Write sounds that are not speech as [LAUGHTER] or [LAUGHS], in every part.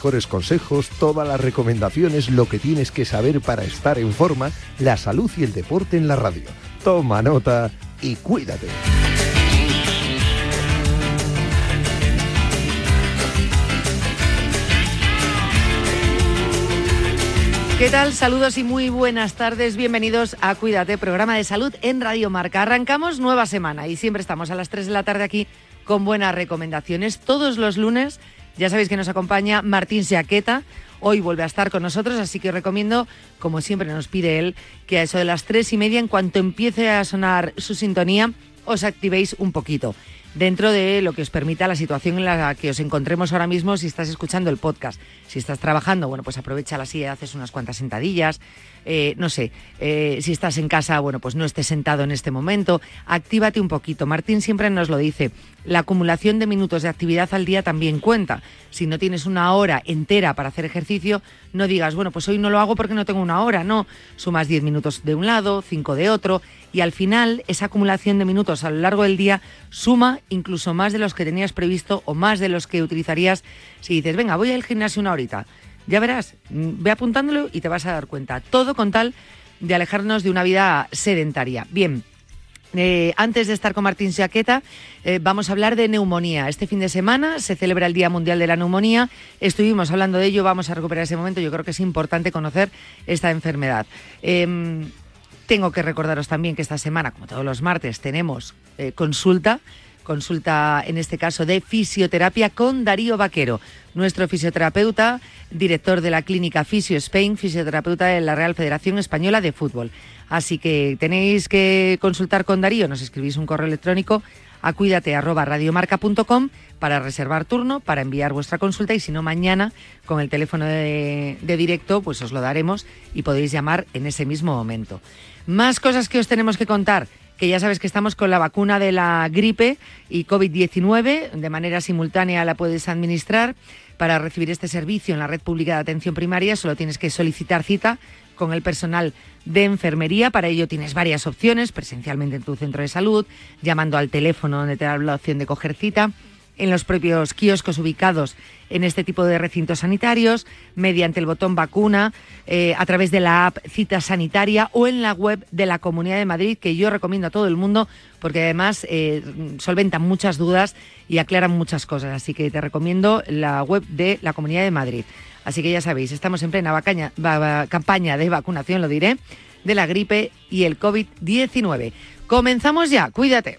mejores consejos, todas las recomendaciones, lo que tienes que saber para estar en forma, la salud y el deporte en la radio. Toma nota y cuídate. ¿Qué tal? Saludos y muy buenas tardes. Bienvenidos a Cuídate, programa de salud en Radio Marca. Arrancamos nueva semana y siempre estamos a las 3 de la tarde aquí con buenas recomendaciones. Todos los lunes, ya sabéis que nos acompaña Martín Seaqueta. Hoy vuelve a estar con nosotros, así que recomiendo, como siempre nos pide él, que a eso de las tres y media, en cuanto empiece a sonar su sintonía, os activéis un poquito dentro de lo que os permita la situación en la que os encontremos ahora mismo si estás escuchando el podcast. Si estás trabajando, bueno, pues aprovecha la silla, haces unas cuantas sentadillas, eh, no sé, eh, si estás en casa, bueno, pues no estés sentado en este momento, actívate un poquito. Martín siempre nos lo dice, la acumulación de minutos de actividad al día también cuenta. Si no tienes una hora entera para hacer ejercicio, no digas, bueno, pues hoy no lo hago porque no tengo una hora, no, sumas 10 minutos de un lado, 5 de otro, y al final esa acumulación de minutos a lo largo del día suma incluso más de los que tenías previsto o más de los que utilizarías si dices, venga, voy al gimnasio una horita. Ya verás, mm, ve apuntándolo y te vas a dar cuenta. Todo con tal de alejarnos de una vida sedentaria. Bien, eh, antes de estar con Martín Siaqueta, eh, vamos a hablar de neumonía. Este fin de semana se celebra el Día Mundial de la Neumonía. Estuvimos hablando de ello, vamos a recuperar ese momento. Yo creo que es importante conocer esta enfermedad. Em, tengo que recordaros también que esta semana, como todos los martes, tenemos eh, consulta consulta en este caso de fisioterapia con Darío Vaquero, nuestro fisioterapeuta, director de la clínica Fisio Spain, fisioterapeuta de la Real Federación Española de Fútbol. Así que tenéis que consultar con Darío, nos escribís un correo electrónico a cuídate para reservar turno, para enviar vuestra consulta y si no mañana con el teléfono de directo pues os lo daremos y podéis llamar en ese mismo momento. Más cosas que os tenemos que contar que ya sabes que estamos con la vacuna de la gripe y COVID-19. De manera simultánea la puedes administrar. Para recibir este servicio en la red pública de atención primaria solo tienes que solicitar cita con el personal de enfermería. Para ello tienes varias opciones, presencialmente en tu centro de salud, llamando al teléfono donde te da la opción de coger cita en los propios kioscos ubicados en este tipo de recintos sanitarios, mediante el botón vacuna, eh, a través de la app Cita Sanitaria o en la web de la Comunidad de Madrid, que yo recomiendo a todo el mundo porque además eh, solventan muchas dudas y aclaran muchas cosas. Así que te recomiendo la web de la Comunidad de Madrid. Así que ya sabéis, estamos en plena campaña de vacunación, lo diré, de la gripe y el COVID-19. Comenzamos ya, cuídate.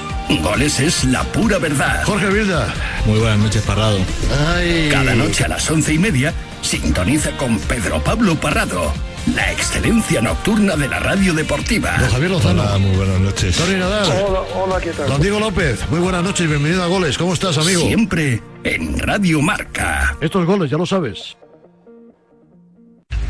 Goles es la pura verdad. Jorge Vilda. Muy buenas noches, Parrado. Cada noche a las once y media, sintoniza con Pedro Pablo Parrado. La excelencia nocturna de la radio deportiva. Don Javier Lozano. Hola, muy buenas noches. Tony Nadal. Hola, hola, ¿qué tal? Don Diego López. Muy buenas noches y bienvenido a Goles. ¿Cómo estás, amigo? Siempre en Radio Marca. Estos goles, ya lo sabes.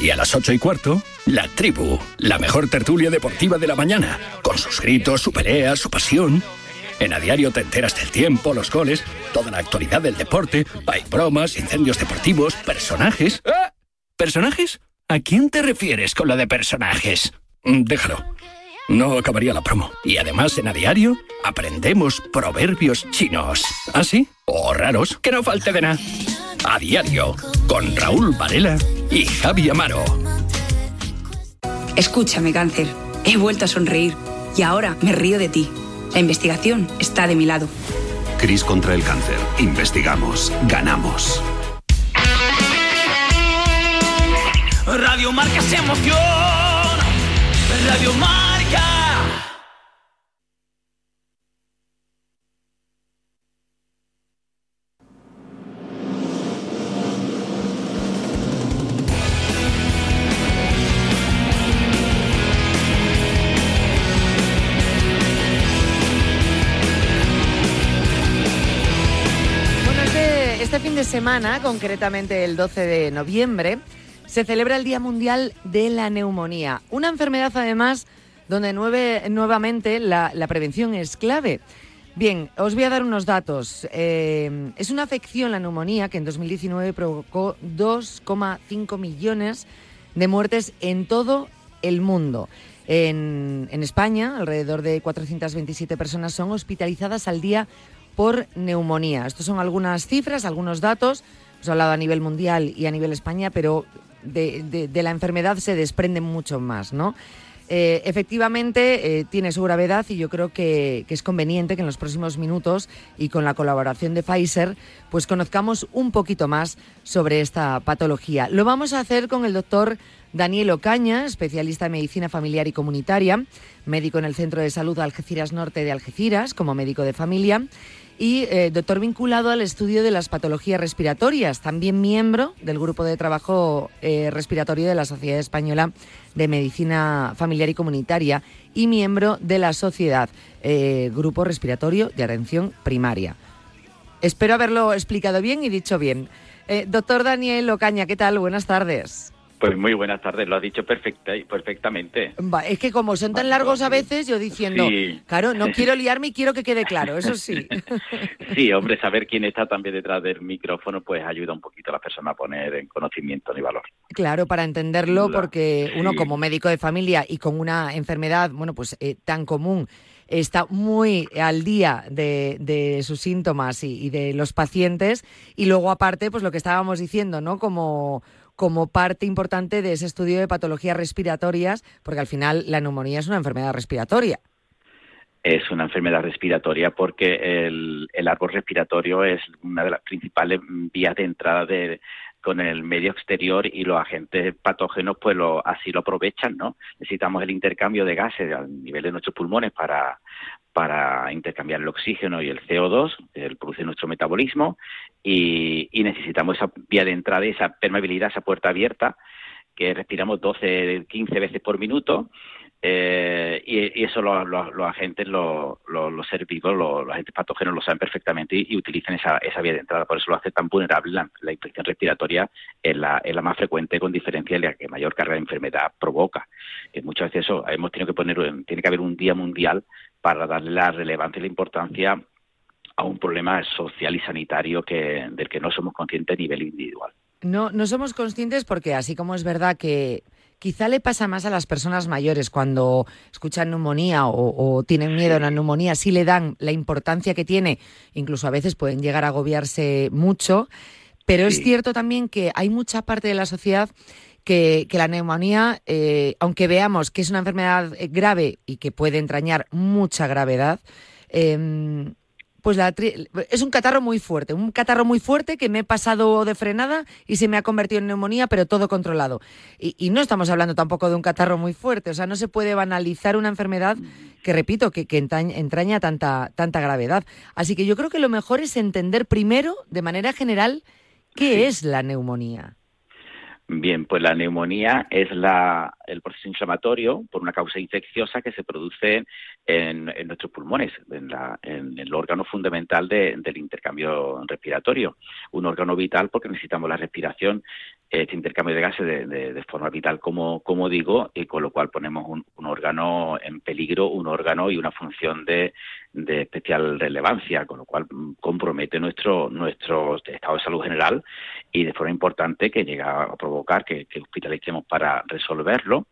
Y a las 8 y cuarto, La Tribu, la mejor tertulia deportiva de la mañana, con sus gritos, su pelea, su pasión. En A Diario te enteras del tiempo, los goles, toda la actualidad del deporte, hay bromas, incendios deportivos, personajes. ¿Personajes? ¿A quién te refieres con lo de personajes? Mm, Déjalo. No acabaría la promo. Y además en A Diario aprendemos proverbios chinos. ¿Ah, sí? O raros, que no falte de nada. A Diario, con Raúl Varela y Javi Amaro. Escúchame, cáncer. He vuelto a sonreír y ahora me río de ti. La investigación está de mi lado. Cris contra el cáncer. Investigamos. Ganamos. Radio Marca se emoción. Radio Marca. Este, fin de semana, concretamente el 12 de noviembre, se celebra el Día Mundial de la Neumonía. Una enfermedad, además, donde nueve- nuevamente la, la prevención es clave. Bien, os voy a dar unos datos. Eh, es una afección, la neumonía, que en 2019 provocó 2,5 millones de muertes en todo el mundo. En, en España, alrededor de 427 personas son hospitalizadas al día por neumonía. Estos son algunas cifras, algunos datos. Hemos hablado a nivel mundial y a nivel España, pero de, la enfermedad se desprende mucho más, ¿no? Eh, efectivamente, eh, tiene su gravedad y yo creo que, que es conveniente que en los próximos minutos y con la colaboración de Pfizer, pues conozcamos un poquito más sobre esta patología. Lo vamos a hacer con el doctor Daniel Ocaña, especialista en medicina familiar y comunitaria, médico en el Centro de Salud Algeciras Norte de Algeciras, como médico de familia, y eh, doctor vinculado al estudio de las patologías respiratorias, también miembro del grupo de trabajo eh, respiratorio de la Sociedad Española de Medicina Familiar y Comunitaria y miembro de la Sociedad eh, Grupo Respiratorio de Atención Primaria. Espero haberlo explicado bien y dicho bien. Doctor Daniel Ocaña, ¿qué tal? Buenas tardes. Pues muy buenas tardes, lo has dicho perfecta, perfectamente. Va, es que como son tan largos a veces, yo diciendo, Sí. claro, no [LAUGHS] quiero liarme y quiero que quede claro, eso sí. [LAUGHS] Sí, hombre, saber quién está también detrás del micrófono pues ayuda un poquito a la persona a poner en conocimiento y valor. Claro, para entenderlo, porque uno sí. como médico de familia y con una enfermedad, bueno, pues eh, tan común, está muy al día de, de sus síntomas y, y de los pacientes. Y luego, aparte, pues lo que estábamos diciendo, ¿no? Como, como parte importante de ese estudio de patologías respiratorias, porque al final la neumonía es una enfermedad respiratoria. Es una enfermedad respiratoria porque el, el árbol respiratorio es una de las principales vías de entrada de, con el medio exterior y los agentes patógenos pues lo, así lo aprovechan, ¿no? Necesitamos el intercambio de gases al nivel de nuestros pulmones para, para intercambiar el oxígeno y el CO2, el produce nuestro metabolismo, y, y necesitamos esa vía de entrada esa permeabilidad, esa puerta abierta, que respiramos 12, 15 veces por minuto, eh, y, eso lo- lo- los agentes, los, los, seres vivos, los, agentes patógenos lo saben perfectamente y, utilizan esa, esa vía de entrada. Por eso lo hace tan vulnerable. La, la infección respiratoria es la, es la más frecuente con diferencia de la que mayor carga de enfermedad provoca. Que muchas veces eso hemos tenido que poner, tiene que haber un día mundial para darle la relevancia y la importancia a un problema social y sanitario que, del que no somos conscientes a nivel individual. No, no somos conscientes porque así como es verdad que quizá le pasa más a las personas mayores cuando escuchan neumonía o, o tienen miedo a la neumonía, sí le dan la importancia que tiene, incluso a veces pueden llegar a agobiarse mucho, pero es cierto también que hay mucha parte de la sociedad que, que la neumonía, eh, aunque veamos que es una enfermedad eh, grave y que puede entrañar mucha gravedad, em, pues la tri- es un catarro muy fuerte, un catarro muy fuerte que me he pasado de frenada y se me ha convertido en neumonía, pero todo controlado. Y, y no estamos hablando tampoco de un catarro muy fuerte, o sea, no se puede banalizar una enfermedad que, repito, que, que entraña, entraña tanta, tanta gravedad. Así que yo creo que lo mejor es entender primero, de manera general, qué es la neumonía. Bien, pues la neumonía es la, el proceso inflamatorio por una causa infecciosa que se produce en, nuestros pulmones, en, la- en el órgano fundamental de- del intercambio respiratorio. Un órgano vital porque necesitamos la respiración, este intercambio de gases de, forma vital, como, como digo, y con lo cual ponemos un, un órgano en peligro, un órgano y una función de, de especial relevancia, con lo cual mm, compromete nuestro, nuestro estado de salud general y de forma importante que llega a provocar que, que hospitalicemos para resolverlo.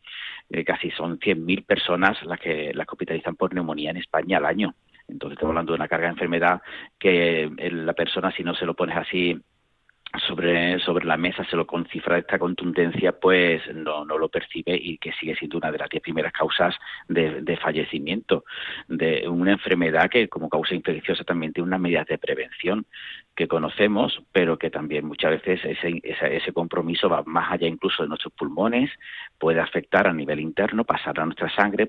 Eh, casi son 100.000 personas las que, las que hospitalizan por neumonía en España al año. Entonces estamos hablando de una carga de enfermedad que eh, la persona, si no se lo pones así sobre, sobre la mesa se lo concifra esta contundencia, pues no, no lo percibe y que sigue siendo una de las diez primeras causas de, de fallecimiento de una enfermedad que como causa infecciosa también tiene unas medidas de prevención que conocemos, pero que también muchas veces ese, ese, compromiso va más allá incluso de nuestros pulmones, puede afectar a nivel interno, pasar a nuestra sangre,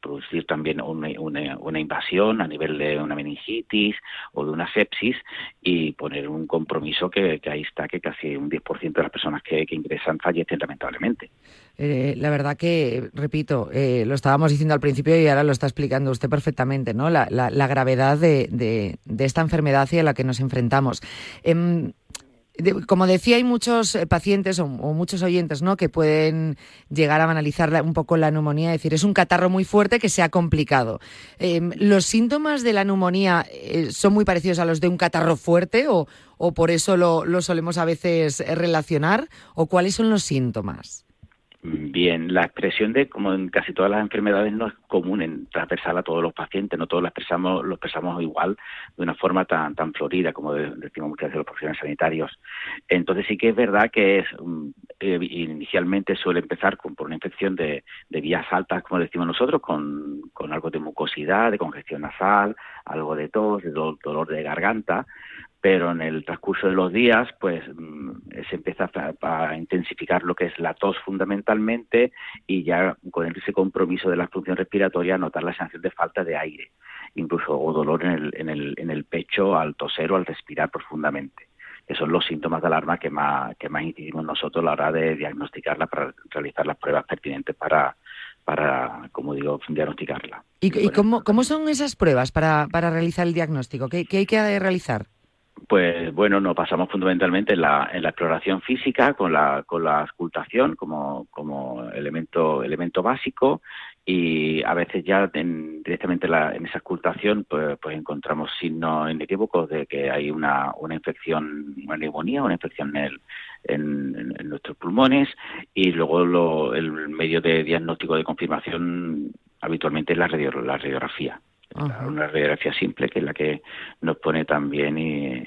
producir también una, invasión a nivel de una meningitis o de una sepsis y poner un compromiso que, ahí está, que casi un 10% de las personas que, ingresan fallecen lamentablemente. Eh, la verdad que, repito, eh, lo estábamos diciendo al principio y ahora lo está explicando usted perfectamente, ¿no? La, gravedad de, esta enfermedad hacia la que nos enfrentamos. Como decía, hay muchos eh, pacientes o, muchos oyentes ¿no? que pueden llegar a analizar un poco la neumonía, es decir, es un catarro muy fuerte que se ha complicado. Em, ¿Los síntomas de la neumonía eh, son muy parecidos a los de un catarro fuerte o, o por eso lo, lo solemos a veces relacionar? ¿O cuáles son los síntomas? Bien, la expresión de, como en casi todas las enfermedades, no es común en transversal a todos los pacientes, no todos lo expresamos, lo expresamos igual, de una forma tan, tan florida, como decimos muchas veces los profesionales sanitarios. Entonces sí que es verdad que es mm, eh, inicialmente suele empezar con, por una infección de, de vías altas, como decimos nosotros, con, con algo de mucosidad, de congestión nasal, algo de tos, de dolor de garganta, pero en el transcurso de los días pues mm, se empieza a, intensificar lo que es la tos fundamentalmente y ya con ese compromiso de la función respiratoria notar la sensación de falta de aire incluso o dolor en el, en el, en el pecho al toser o al respirar profundamente. Que son los síntomas de alarma que más que más incidimos nosotros a la hora de diagnosticarla para realizar las pruebas pertinentes para para, como digo, diagnosticarla. ¿Y, cómo, cómo, son esas pruebas para, para realizar el diagnóstico? ¿Qué, qué hay que realizar? Pues bueno, nos pasamos fundamentalmente en la, en la exploración física con la, con la escultación como, como elemento, elemento básico y a veces ya directamente en esa escultación pues, pues encontramos signos inequívocos de que hay una, una infección, una neumonía, una infección en, el, en, nuestros pulmones y luego lo, el medio de diagnóstico de confirmación habitualmente es la, la radiografía una radiografía simple que es la que nos pone también y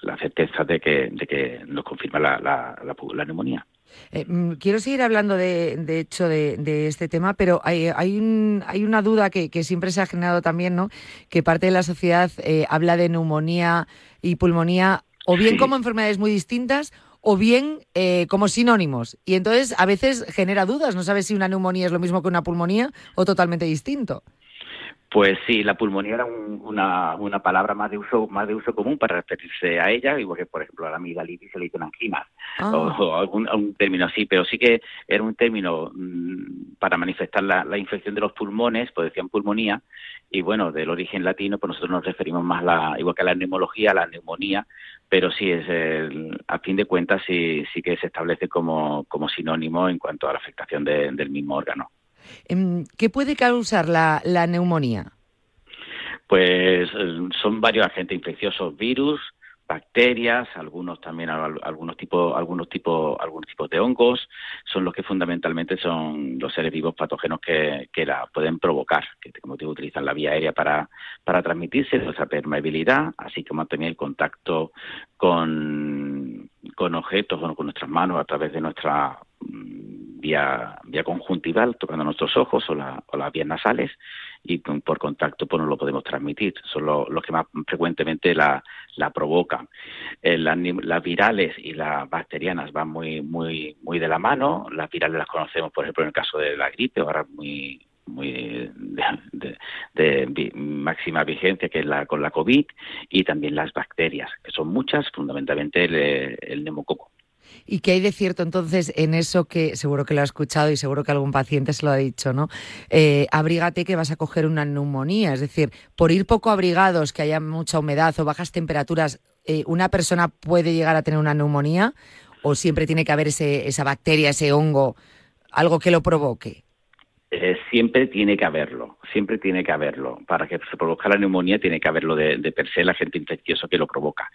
la certeza de que, de que nos confirma la, la, neumonía. Eh, mm, quiero seguir hablando de, de hecho de, este tema, pero hay, hay, un, hay una duda que, que, siempre se ha generado también, ¿no? Que parte de la sociedad eh, habla de neumonía y pulmonía o bien como enfermedades muy distintas o bien eh, como sinónimos. Y entonces a veces genera dudas, no sabes si una neumonía es lo mismo que una pulmonía o totalmente distinto. Pues sí, la pulmonía era una, una palabra más de uso más de uso común para referirse a ella, igual que por ejemplo a la amigdalitis se le dice angina ah. o, algún un término así, pero sí que era un término mm, para manifestar la, la, infección de los pulmones, pues decían pulmonía, y bueno, del origen latino, pues nosotros nos referimos más la, igual que a la neumología, a la neumonía, pero sí es el, a fin de cuentas sí, sí que se establece como, como sinónimo en cuanto a la afectación del mismo órgano. Em, ¿Qué puede causar la, neumonía? Pues eh, son varios agentes infecciosos, virus, bacterias, algunos también algunos tipos algunos tipos algunos tipos de hongos son los que fundamentalmente son los seres vivos patógenos que, que la pueden provocar, que como digo utilizan la vía aérea para para transmitirse nuestra permeabilidad, así como también el contacto con con objetos, bueno, con nuestras manos a través de nuestra vía, vía conjuntival, tocando nuestros ojos o, o las vías nasales, y por contacto pues no lo podemos transmitir. Son los que más frecuentemente la, la provocan. Eh, las, virales y las bacterianas van muy, muy, muy de la mano. Las virales las conocemos, por ejemplo, en el caso de la gripe, ahora muy muy de, de, máxima vigencia que es la con la COVID y también las bacterias que son muchas fundamentalmente el, el neumococo ¿Y qué hay de cierto entonces en eso que seguro que lo ha escuchado y seguro que algún paciente se lo ha dicho, ¿no? Eh, abrígate que vas a coger una neumonía, es decir, por ir poco abrigados, que haya mucha humedad o bajas temperaturas, eh, ¿una persona puede llegar a tener una neumonía o siempre tiene que haber ese, esa bacteria, ese hongo, algo que lo provoque? Eh, siempre tiene que haberlo, siempre tiene que haberlo. Para que se produzca la neumonía tiene que haberlo de, de per se el agente infeccioso que lo provoca.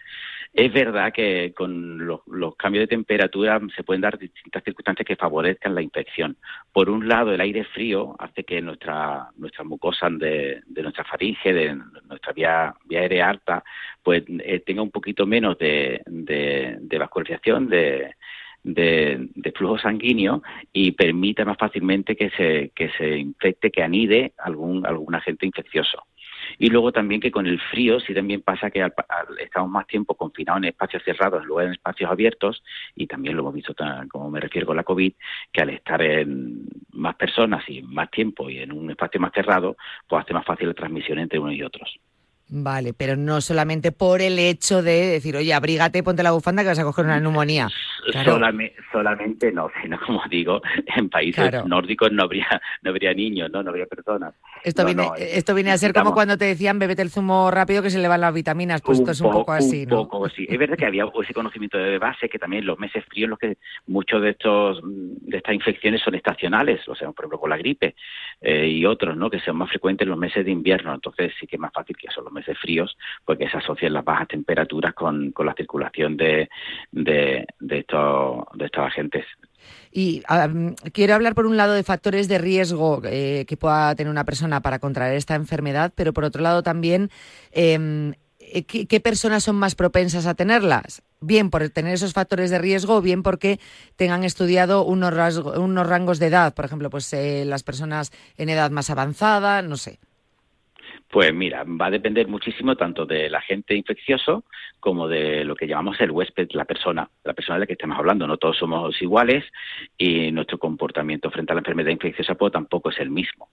Es verdad que con los, cambios de temperatura se pueden dar distintas circunstancias que favorezcan la infección. Por un lado, el aire frío hace que nuestra, nuestra mucosa de, nuestra faringe, de nuestra vía, vía aérea alta, pues eh, tenga un poquito menos de, de vascularización, de, de, flujo sanguíneo y permita más fácilmente que se, que se infecte, que anide algún, algún agente infeccioso. Y luego también que con el frío sí también pasa que estamos más tiempo confinados en espacios cerrados en lugar en espacios abiertos y también lo hemos visto, como me refiero con la COVID, que al estar en más personas y más tiempo y en un espacio más cerrado, pues hace más fácil la transmisión entre unos y otros. Vale, pero no solamente por el hecho de decir, oye, abrígate, ponte la bufanda que vas a coger una neumonía. solamente no, [LAUGHS] sino como digo, en países nórdicos no habría, no habría niños, no, no habría personas. Esto, viene, esto viene a ser como cuando te decían bebete el zumo rápido que se le van las vitaminas, pues esto es un poco así, ¿no? Poco. Es verdad que había ese conocimiento de base que también los meses fríos los que muchos de estos de estas infecciones son estacionales, o sea, por ejemplo con la gripe eh, y otros, ¿no? Que son más frecuentes en los meses de invierno, entonces sí que es más fácil que son los meses fríos, porque se asocian las bajas temperaturas con, la circulación de, de, estos, de estos agentes. Y quiero hablar por un lado de factores de riesgo eh, que pueda tener una persona para contraer esta enfermedad, pero por otro lado también em, eh, ¿qué, personas son más propensas a tenerlas. Bien por tener esos factores de riesgo o bien porque tengan estudiado unos, unos rangos de edad, por ejemplo, pues eh, las personas en edad más avanzada, no sé. Pues mira, va a depender muchísimo tanto del agente infeccioso como de lo que llamamos el huésped, la persona, la persona de la que estamos hablando. No todos somos iguales y nuestro comportamiento frente a la enfermedad infecciosa pues, tampoco es el mismo.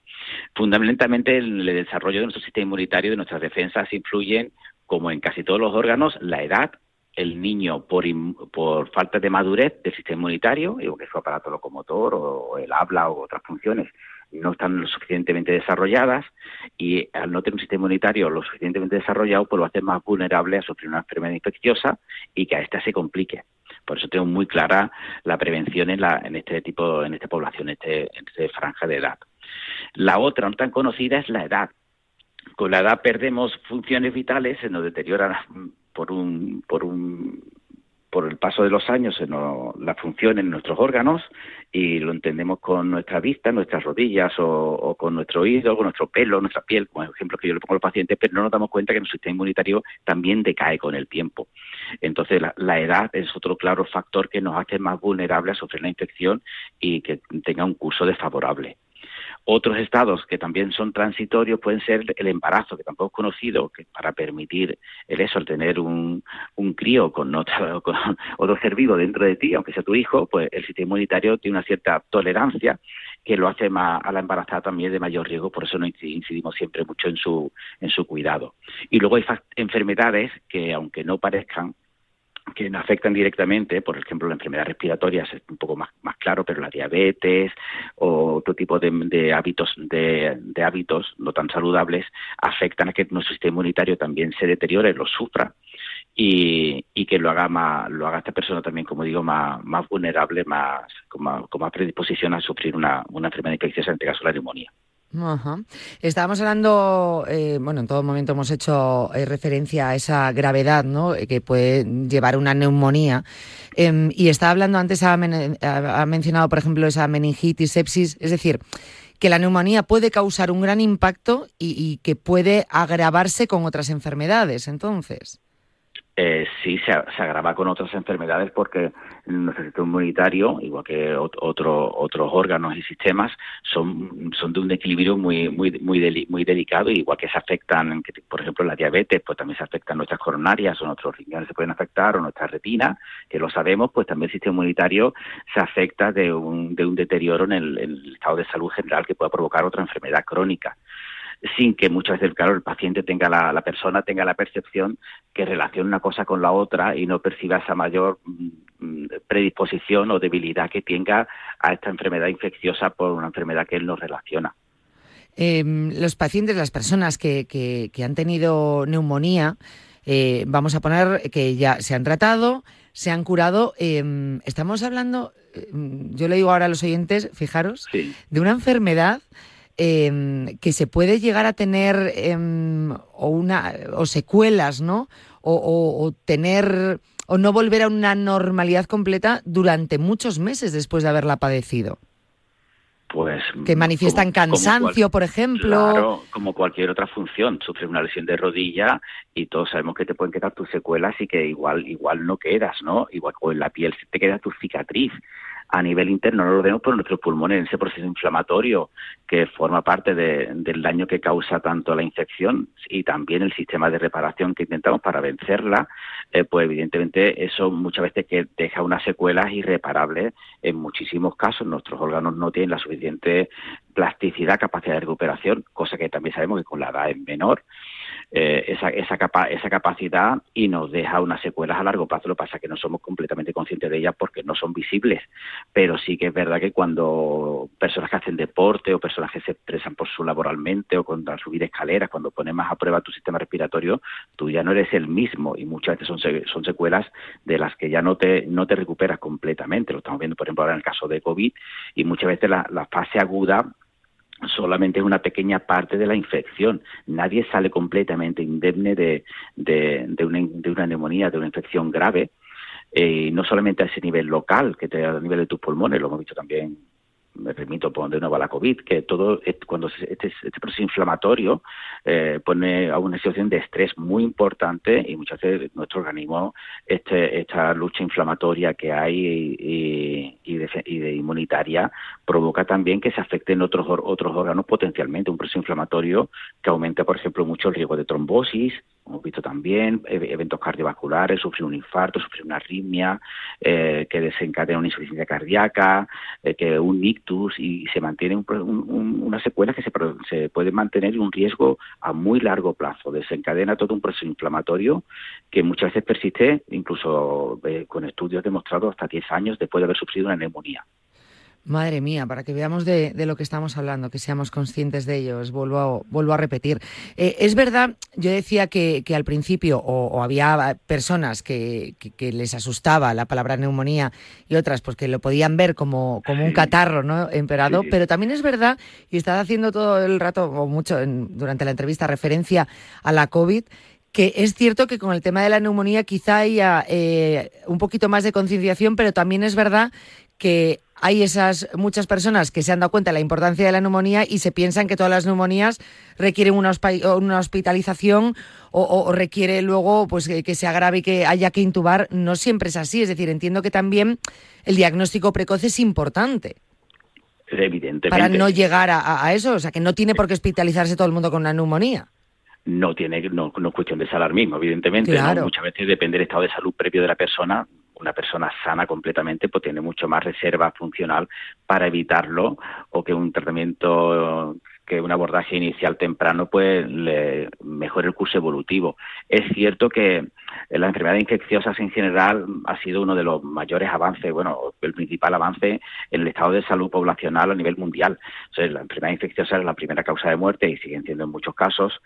Fundamentalmente, el desarrollo de nuestro sistema inmunitario, de nuestras defensas, influyen, como en casi todos los órganos, la edad, el niño por, por falta de madurez del sistema inmunitario, digo que su aparato locomotor o el habla o otras funciones no están lo suficientemente desarrolladas y al no tener un sistema inmunitario lo suficientemente desarrollado, pues lo hace más vulnerable a sufrir una enfermedad infecciosa y que a esta se complique. Por eso tengo muy clara la prevención en, la, en este tipo, en esta población, en este franja de edad. La otra, no tan conocida, es la edad. Con la edad perdemos funciones vitales, se nos deterioran por un, por un por el paso de los años en la función en nuestros órganos y lo entendemos con nuestra vista, nuestras rodillas o, con nuestro oído, con nuestro pelo, nuestra piel, como ejemplo que yo le pongo a los pacientes, pero no nos damos cuenta que nuestro sistema inmunitario también decae con el tiempo. Entonces la, edad es otro claro factor que nos hace más vulnerables a sufrir la infección y que tenga un curso desfavorable. Otros estados que también son transitorios pueden ser el embarazo, que tampoco es conocido, que para permitir el eso, el tener un, un crío con, otro, [LAUGHS] con otro ser vivo dentro de ti, aunque sea tu hijo, pues el sistema inmunitario tiene una cierta tolerancia que lo hace más, a la embarazada también de mayor riesgo, por eso no incidimos siempre mucho en su, en su cuidado. Y luego hay enfermedades que, aunque no parezcan, que afectan directamente, por ejemplo, la enfermedad respiratoria es un poco más, más claro, pero la diabetes o otro tipo de, hábitos de, hábitos no tan saludables afectan a que nuestro sistema inmunitario también se deteriore, lo sufra y, que lo haga más, lo haga esta persona también, como digo, más, más vulnerable, más con, más con predisposición a sufrir una, una enfermedad infecciosa, en este caso la neumonía. Estábamos hablando, eh, bueno, en todo momento hemos hecho eh, referencia a esa gravedad ¿no? Eh, que puede llevar una neumonía. Em, y estaba hablando antes, ha, mencionado, por ejemplo, esa meningitis, sepsis, es decir, que la neumonía puede causar un gran impacto y que puede agravarse con otras enfermedades, entonces. Eh, sí se, agrava con otras enfermedades porque nuestro sistema inmunitario, igual que otro, otros órganos y sistemas, son, son de un equilibrio muy muy muy, muy delicado, igual que se afectan, por ejemplo, la diabetes, pues también se afectan nuestras coronarias o nuestros riñones se pueden afectar o nuestra retina, que lo sabemos, pues también el sistema inmunitario se afecta de un, de un deterioro en el estado de salud general que pueda provocar otra enfermedad crónica sin que muchas veces, claro, el paciente tenga la, la persona tenga la percepción que relaciona una cosa con la otra y no perciba esa mayor mm, predisposición o debilidad que tenga a esta enfermedad infecciosa por una enfermedad que él no relaciona. Em, los pacientes, las personas que, que, han tenido neumonía, eh, vamos a poner que ya se han tratado, se han curado. Em, estamos hablando, em, yo le digo ahora a los oyentes, fijaros, de una enfermedad em, que se puede llegar a tener em, o, una, o secuelas, ¿no? o tener o no volver a una normalidad completa durante muchos meses después de haberla padecido pues que manifiestan cansancio, por ejemplo. Claro, como cualquier otra función, sufres una lesión de rodilla y todos sabemos que te pueden quedar tus secuelas y que igual igual no quedas, ¿no? Igual o en la piel te queda tu cicatriz a nivel interno, no lo vemos por nuestros pulmones, en ese proceso inflamatorio que forma parte del daño que causa tanto la infección y también el sistema de reparación que intentamos para vencerla, eh, pues evidentemente eso muchas veces que deja unas secuelas irreparables en muchísimos casos. Nuestros órganos no tienen la suficiente plasticidad, capacidad de recuperación, cosa que también sabemos que con la edad es menor. Eh, esa, esa, esa capacidad y nos deja unas secuelas a largo plazo. Lo que pasa es que no somos completamente conscientes de ellas porque no son visibles, pero sí que es verdad que cuando personas que hacen deporte o personas que se expresan por su laboralmente o cuando subir escaleras, cuando pones más a prueba tu sistema respiratorio, tú ya no eres el mismo y muchas veces son, son secuelas de las que ya no te, no te recuperas completamente. Lo estamos viendo, por ejemplo, ahora en el caso de COVID y muchas veces la, la fase aguda solamente es una pequeña parte de la infección. Nadie sale completamente indemne de, de, de, una, de una neumonía, de una infección grave. Eh, no solamente a ese nivel local, que te, a nivel de tus pulmones, lo hemos visto también me permito poner de nuevo a la COVID, que todo cuando este, este proceso inflamatorio eh, pone a una situación de estrés muy importante y muchas veces nuestro organismo este, esta lucha inflamatoria que hay y, de, inmunitaria provoca también que se afecten otros otros órganos potencialmente un proceso inflamatorio que aumenta por ejemplo mucho el riesgo de trombosis hemos visto también eventos cardiovasculares, sufrir un infarto, sufrir una arritmia, eh, que desencadena una insuficiencia cardíaca, eh, que un ictus y se mantiene una secuela que se, se puede mantener en un riesgo a muy largo plazo. Desencadena todo un proceso inflamatorio que muchas veces persiste, incluso eh, con estudios demostrados hasta 10 años después de haber sufrido una neumonía. Madre mía, para que veamos de, lo que estamos hablando, que seamos conscientes de ellos, vuelvo a, vuelvo a repetir. Eh, es verdad, yo decía que, al principio o, había personas que, les asustaba la palabra neumonía y otras pues que lo podían ver como, como un catarro ¿no? emperado, pero también es verdad, y estaba haciendo todo el rato o mucho durante la entrevista referencia a la COVID, que es cierto que con el tema de la neumonía quizá haya eh, un poquito más de concienciación, pero también es verdad que hay esas muchas personas que se han dado cuenta de la importancia de la neumonía y se piensan que todas las neumonías requieren una, hospitalización o, requiere luego pues que, se agrave y que haya que intubar. No siempre es así. Es decir, entiendo que también el diagnóstico precoz es importante. Evidentemente. Para no llegar a, eso. O sea, que no tiene por qué hospitalizarse todo el mundo con una neumonía no tiene no, es cuestión de alarmismo, evidentemente. Muchas veces depende del estado de salud previo de la persona, una persona sana completamente pues tiene mucho más reserva funcional para evitarlo o que un tratamiento que un abordaje inicial temprano pues le mejore el curso evolutivo. Es cierto que la enfermedad infecciosas en general ha sido uno de los mayores avances, bueno, el principal avance en el estado de salud poblacional a nivel mundial. la enfermedad infecciosa es la primera causa de muerte y siguen siendo en muchos casos,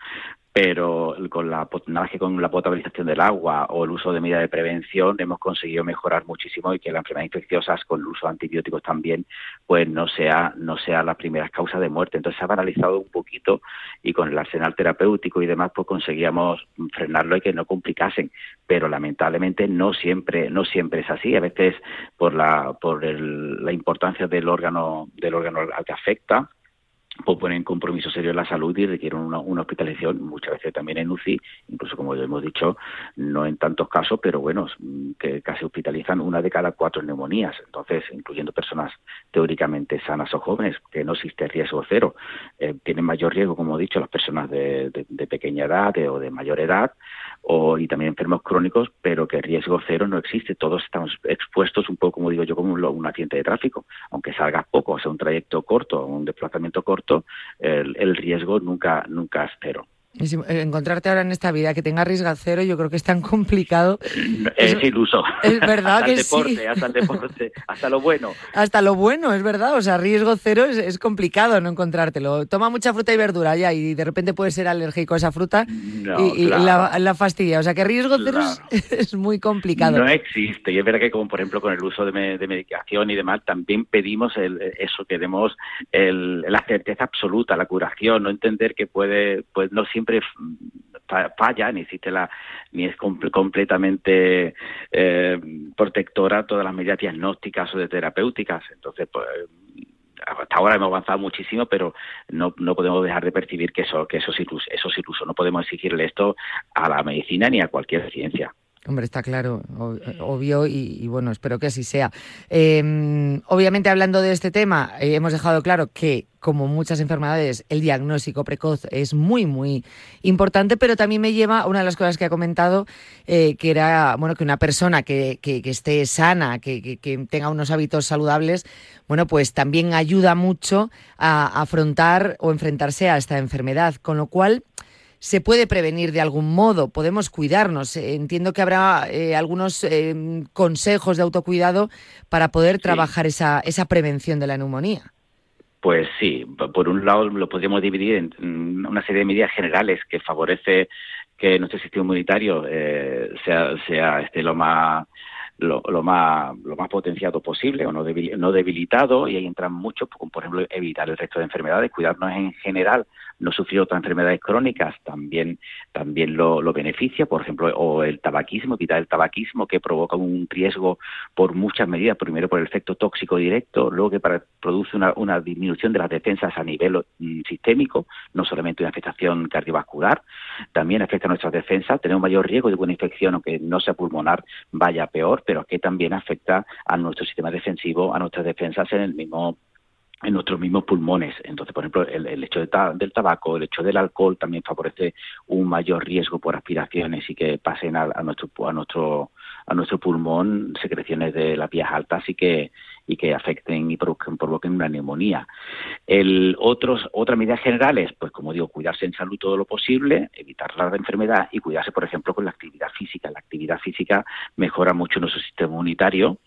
pero con la, con la potabilización del agua o el uso de medidas de prevención hemos conseguido mejorar muchísimo y que la enfermedad infecciosa con el uso de antibióticos también pues no sea no sea la primera causa de muerte. Entonces se ha paralizado un poquito y con el arsenal terapéutico y demás pues conseguíamos frenarlo y que no complicasen. Pero lamentablemente no siempre no siempre es así. A veces por la por la importancia del órgano del órgano al que afecta pues ponen compromiso serio en la salud y requieren una, hospitalización, muchas veces también en UCI, incluso como ya hemos dicho, no en tantos casos, pero bueno, que casi hospitalizan una de cada cuatro neumonías, entonces, incluyendo personas teóricamente sanas o jóvenes, que no existe riesgo cero, eh, tienen mayor riesgo, como he dicho, las personas de, pequeña edad o de mayor edad, o, y también enfermos crónicos, pero que riesgo cero no existe, todos estamos expuestos un poco, como digo yo, como un, un accidente de tráfico, aunque salga poco, o sea, un trayecto corto, un desplazamiento corto, el, riesgo nunca, nunca es cero. Eh, encontrarte ahora en esta vida que tenga riesgo cero, yo creo que es tan complicado. Es, iluso. Es verdad hasta que el deporte, sí. Hasta el deporte, hasta lo bueno. Hasta lo bueno, es verdad. O sea, riesgo cero es, complicado no encontrártelo. Toma mucha fruta y verdura ya y de repente puedes ser alérgico a esa fruta y, la, fastidia. O sea, que riesgo cero [LAUGHS] es, muy complicado. No existe. Y es verdad que, como por ejemplo con el uso de, medicación y demás, también pedimos el, eso, queremos el, la certeza absoluta, la curación, no entender que puede, pues no siempre siempre falla, ni existe la, ni es completamente eh, protectora todas las medidas diagnósticas o de terapéuticas. Entonces, pues hasta ahora hemos avanzado muchísimo, pero no, no podemos dejar de percibir que eso, que eso es iluso, eso es iluso. No podemos exigirle esto a la medicina ni a cualquier ciencia. Hombre, está claro, obvio, y, bueno, espero que así sea. Em, obviamente, hablando de este tema, eh, hemos dejado claro que, como muchas enfermedades, el diagnóstico precoz es muy, muy importante, pero también me lleva a una de las cosas que ha comentado, eh, que era, bueno, que una persona que, que, esté sana, que, que, tenga unos hábitos saludables, bueno, pues también ayuda mucho a afrontar o enfrentarse a esta enfermedad, con lo cual se puede prevenir de algún modo, podemos cuidarnos. Eh, entiendo que habrá eh, algunos eh, consejos de autocuidado para poder trabajar esa, esa prevención de la neumonía. Pues sí, por un lado lo podríamos dividir en una serie de medidas generales que favorece que nuestro sistema inmunitario sea, sea este, lo más lo, más lo más potenciado posible o no, no debilitado y ahí entran muchos, como por ejemplo evitar el resto de enfermedades, cuidarnos en general no sufrir otras enfermedades crónicas también, también lo, beneficia, por ejemplo, o el tabaquismo, evitar el tabaquismo que provoca un riesgo por muchas medidas, primero por el efecto tóxico directo, luego que produce una, disminución de las defensas a nivel mm, sistémico, no solamente una afectación cardiovascular, también afecta a nuestras defensas, tenemos mayor riesgo de una infección, aunque no sea pulmonar, vaya peor, pero que también afecta a nuestro sistema defensivo, a nuestras defensas en el mismo en nuestros mismos pulmones. Entonces, por ejemplo, el, hecho del tabaco, el hecho del alcohol también favorece un mayor riesgo por aspiraciones y que pasen a, nuestro a nuestro a nuestro pulmón secreciones de las vías altas y que y que afecten y provoquen, provoquen una neumonía. El otros otras medidas generales, pues como digo, cuidarse en salud todo lo posible, evitar la enfermedad y cuidarse, por ejemplo, con la actividad física. La actividad física mejora mucho nuestro sistema inmunitario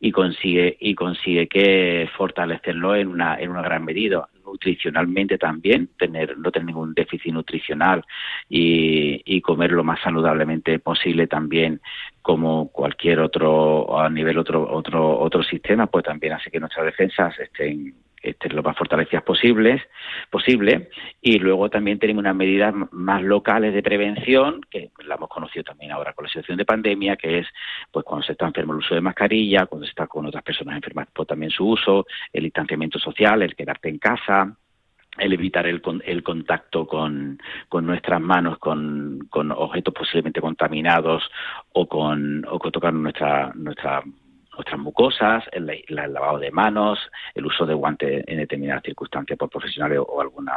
y consigue y consigue que fortalecerlo en una en una gran medida. Nutricionalmente también tener no tener ningún déficit nutricional y, y comer lo más saludablemente posible también como cualquier otro a nivel otro otro otro sistema pues también hace que nuestras defensas estén este, lo más fortalecidas posibles, posible, y luego también tenemos unas medidas más locales de prevención, que la hemos conocido también ahora con la situación de pandemia, que es pues cuando se está enfermo el uso de mascarilla, cuando se está con otras personas enfermas, pues también su uso, el distanciamiento social, el quedarte en casa, el evitar el, el contacto con, con, nuestras manos con, con objetos posiblemente contaminados o con, o con tocar nuestra, nuestra nuestras mucosas, el, lavado de manos, el uso de guantes en determinadas circunstancias por profesionales o alguna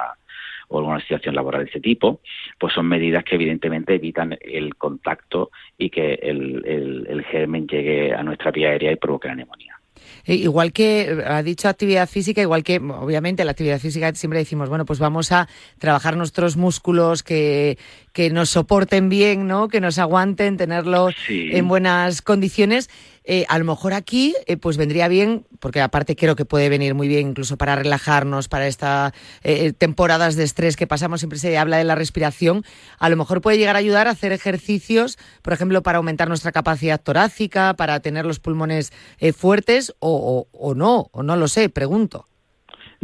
o alguna situación laboral de ese tipo, pues son medidas que evidentemente evitan el contacto y que el, el germen llegue a nuestra vía aérea y provoque la neumonía. Eh, igual que ha dicho actividad física, igual que obviamente la actividad física siempre decimos, bueno, pues vamos a trabajar nuestros músculos que, que nos soporten bien, ¿no? Que nos aguanten, tenerlos en buenas condiciones. Eh, a lo mejor aquí, eh, pues vendría bien, porque aparte creo que puede venir muy bien incluso para relajarnos, para estas eh, temporadas de estrés que pasamos, siempre se habla de la respiración, a lo mejor puede llegar a ayudar a hacer ejercicios, por ejemplo, para aumentar nuestra capacidad torácica, para tener los pulmones fuertes o, o no, o no lo sé, pregunto.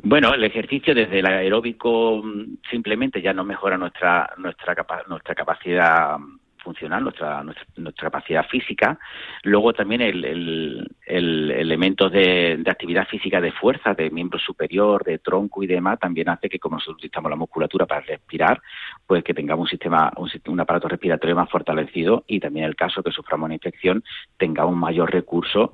Bueno, el ejercicio desde el aeróbico mm, simplemente ya no mejora nuestra nuestra nuestra capacidad funcional, nuestra, nuestra, capacidad física. Luego también el, el, el elemento de, de, actividad física de fuerza, de miembro superior, de tronco y demás, también hace que como nosotros utilizamos la musculatura para respirar, pues que tengamos un sistema, un, un aparato respiratorio más fortalecido y también el caso que suframos una infección tenga un mayor recurso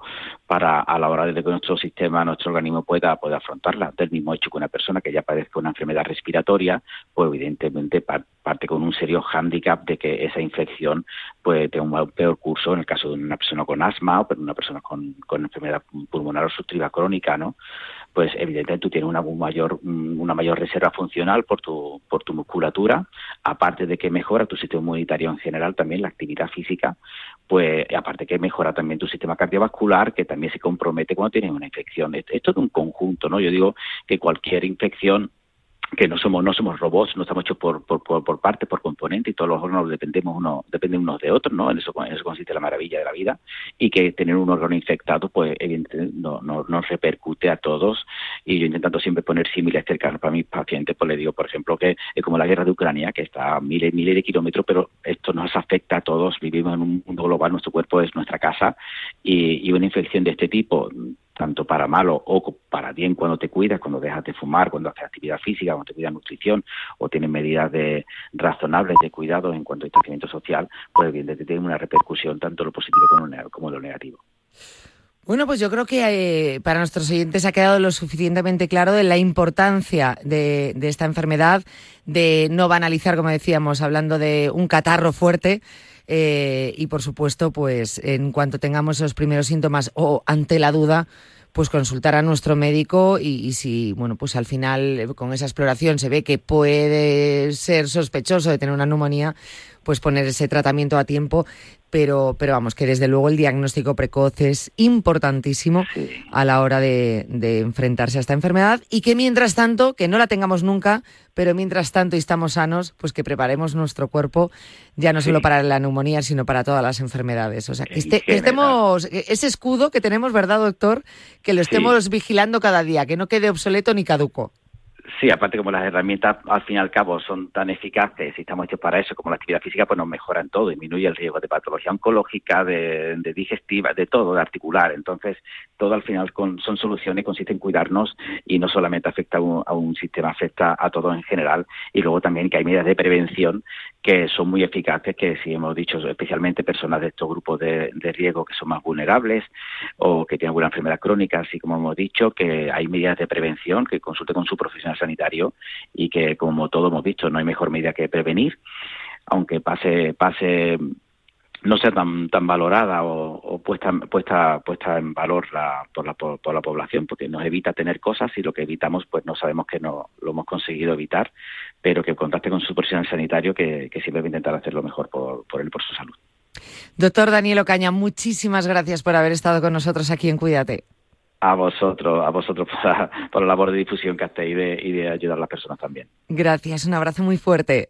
para a la hora de que nuestro sistema, nuestro organismo pueda, pueda afrontarla. Del mismo hecho que una persona que ya padezca una enfermedad respiratoria, pues evidentemente parte con un serio hándicap de que esa infección puede tener un peor curso en el caso de una persona con asma o una persona con, con enfermedad pulmonar obstructiva crónica, ¿no? pues evidentemente tú tienes una mayor, una mayor reserva funcional por tu, por tu musculatura, aparte de que mejora tu sistema inmunitario en general, también la actividad física, pues aparte que mejora también tu sistema cardiovascular, que también se compromete cuando tienes una infección. Esto es un conjunto, ¿no? Yo digo que cualquier infección que no somos no somos robots, no estamos hechos por, por, por, parte, por componente y todos los órganos dependemos uno, dependen unos de otros, ¿no? En eso, en eso consiste la maravilla de la vida. Y que tener un órgano infectado, pues evidentemente no, no, nos repercute a todos. Y yo intentando siempre poner símiles cercanos para mis pacientes, pues le digo, por ejemplo, que es como la guerra de Ucrania, que está a miles miles de kilómetros, pero esto nos afecta a todos, vivimos en un mundo global, nuestro cuerpo es nuestra casa. Y una infección de este tipo tanto para malo o para bien cuando te cuidas, cuando dejas de fumar, cuando haces actividad física, cuando te cuidas nutrición o tienes medidas de, razonables de cuidado en cuanto a distanciamiento social, pues evidentemente tiene una repercusión tanto lo positivo como, lo negativo. Bueno, pues yo creo que eh, para nuestros oyentes ha quedado lo suficientemente claro de la importancia de, de esta enfermedad, de no banalizar, como decíamos, hablando de un catarro fuerte, eh, y por supuesto, pues en cuanto tengamos esos primeros síntomas o ante la duda, pues consultar a nuestro médico y, si, bueno, pues al final eh, con esa exploración se ve que puede ser sospechoso de tener una neumonía, pues poner ese tratamiento a tiempo pero, pero vamos, que desde luego el diagnóstico precoz es importantísimo a la hora de, enfrentarse a esta enfermedad y que mientras tanto, que no la tengamos nunca, pero mientras tanto y estamos sanos, pues que preparemos nuestro cuerpo ya no solo para la neumonía, sino para todas las enfermedades. O sea, que, este, estemos, ese escudo que tenemos, ¿verdad, doctor? Que lo estemos vigilando cada día, que no quede obsoleto ni caduco. Sí, aparte como las herramientas al fin y al cabo son tan eficaces y estamos hechos para eso, como la actividad física, pues nos mejoran todo, disminuye el riesgo de patología oncológica, de, digestiva, de todo, de articular. Entonces, todo al final son soluciones, consiste en cuidarnos y no solamente afecta a un, sistema, afecta a todo en general. Y luego también que hay medidas de prevención que son muy eficaces, que si hemos dicho, especialmente personas de estos grupos de, riesgo que son más vulnerables o que tienen alguna enfermedad crónica, así como hemos dicho, que hay medidas de prevención, que consulte con su profesional sanitario y que, como todos hemos visto, no hay mejor medida que prevenir, aunque pase, pase no sea tan tan valorada o, puesta puesta puesta en valor la, por, la, por, la población porque nos evita tener cosas y lo que evitamos pues no sabemos que no lo hemos conseguido evitar pero que contacte con su profesional sanitario que, que siempre va a intentar hacer lo mejor por, por él por su salud Doctor Daniel Ocaña, muchísimas gracias por haber estado con nosotros aquí en Cuídate a vosotros, a vosotros por la, labor de difusión que hacéis y de, y de ayudar a las personas también. Gracias, un abrazo muy fuerte.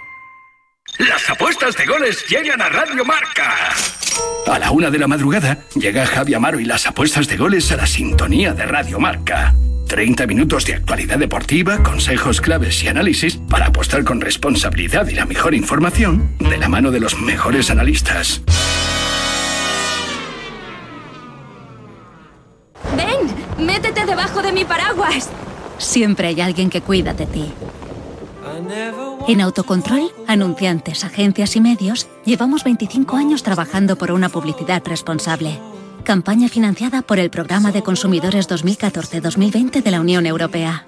Las apuestas de goles llegan a Radio Marca. A la una de la madrugada llega Javi Amaro y las apuestas de goles a la sintonía de Radio Marca. 30 minutos de actualidad deportiva, consejos claves y análisis para apostar con responsabilidad y la mejor información de la mano de los mejores analistas. ¡Ven! ¡Métete debajo de mi paraguas! Siempre hay alguien que cuida de ti. En Autocontrol, anunciantes, agencias y medios, llevamos 25 años trabajando por una publicidad responsable. Campaña financiada por el Programa de Consumidores 2014-2020 de la Unión Europea.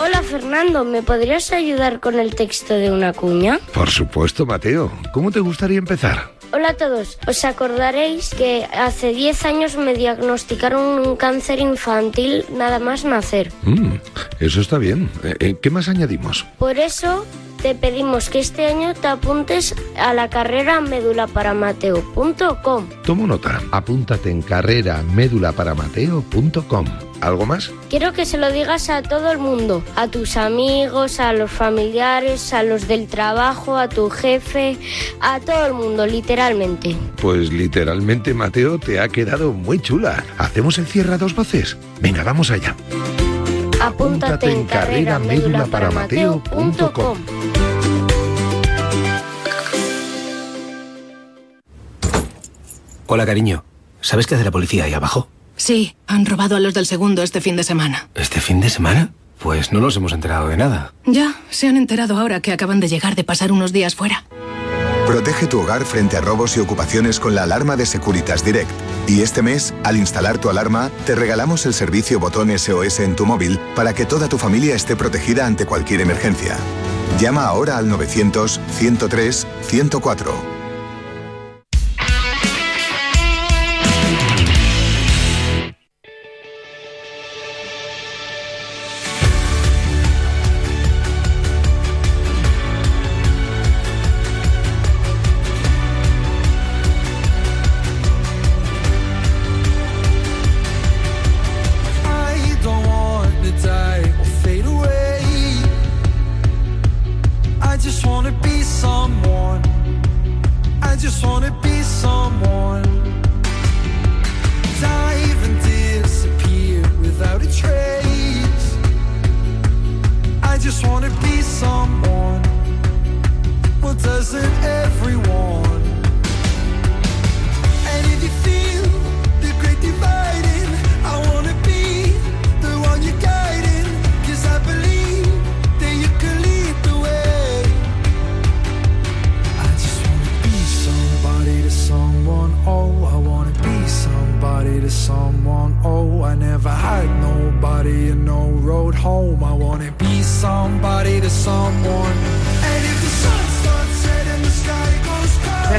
Hola Fernando, ¿me podrías ayudar con el texto de una cuña? Por supuesto, Mateo. ¿Cómo te gustaría empezar? Hola a todos. Os acordaréis que hace 10 años me diagnosticaron un cáncer infantil nada más nacer. Mm, eso está bien. Eh, eh, ¿Qué más añadimos? Por eso te pedimos que este año te apuntes a la carrera medulaparamateo.com. Tomo nota, apúntate en carrera medulaparamateo.com. ¿Algo más? Quiero que se lo digas a todo el mundo, a tus amigos, a los familiares, a los del trabajo, a tu jefe, a todo el mundo, literalmente. Pues literalmente, Mateo, te ha quedado muy chula. ¿Hacemos el cierre a dos voces? Venga, vamos allá. Apúntate en carreramédulaparamateo.com. Hola, cariño. ¿Sabes qué hace la policía ahí abajo? Sí, han robado a los del segundo este fin de semana. ¿Este fin de semana? Pues no nos hemos enterado de nada. Ya, se han enterado ahora que acaban de llegar de pasar unos días fuera. Protege tu hogar frente a robos y ocupaciones con la alarma de Securitas Direct. Y este mes, al instalar tu alarma, te regalamos el servicio botón SOS en tu móvil para que toda tu familia esté protegida ante cualquier emergencia. Llama ahora al 900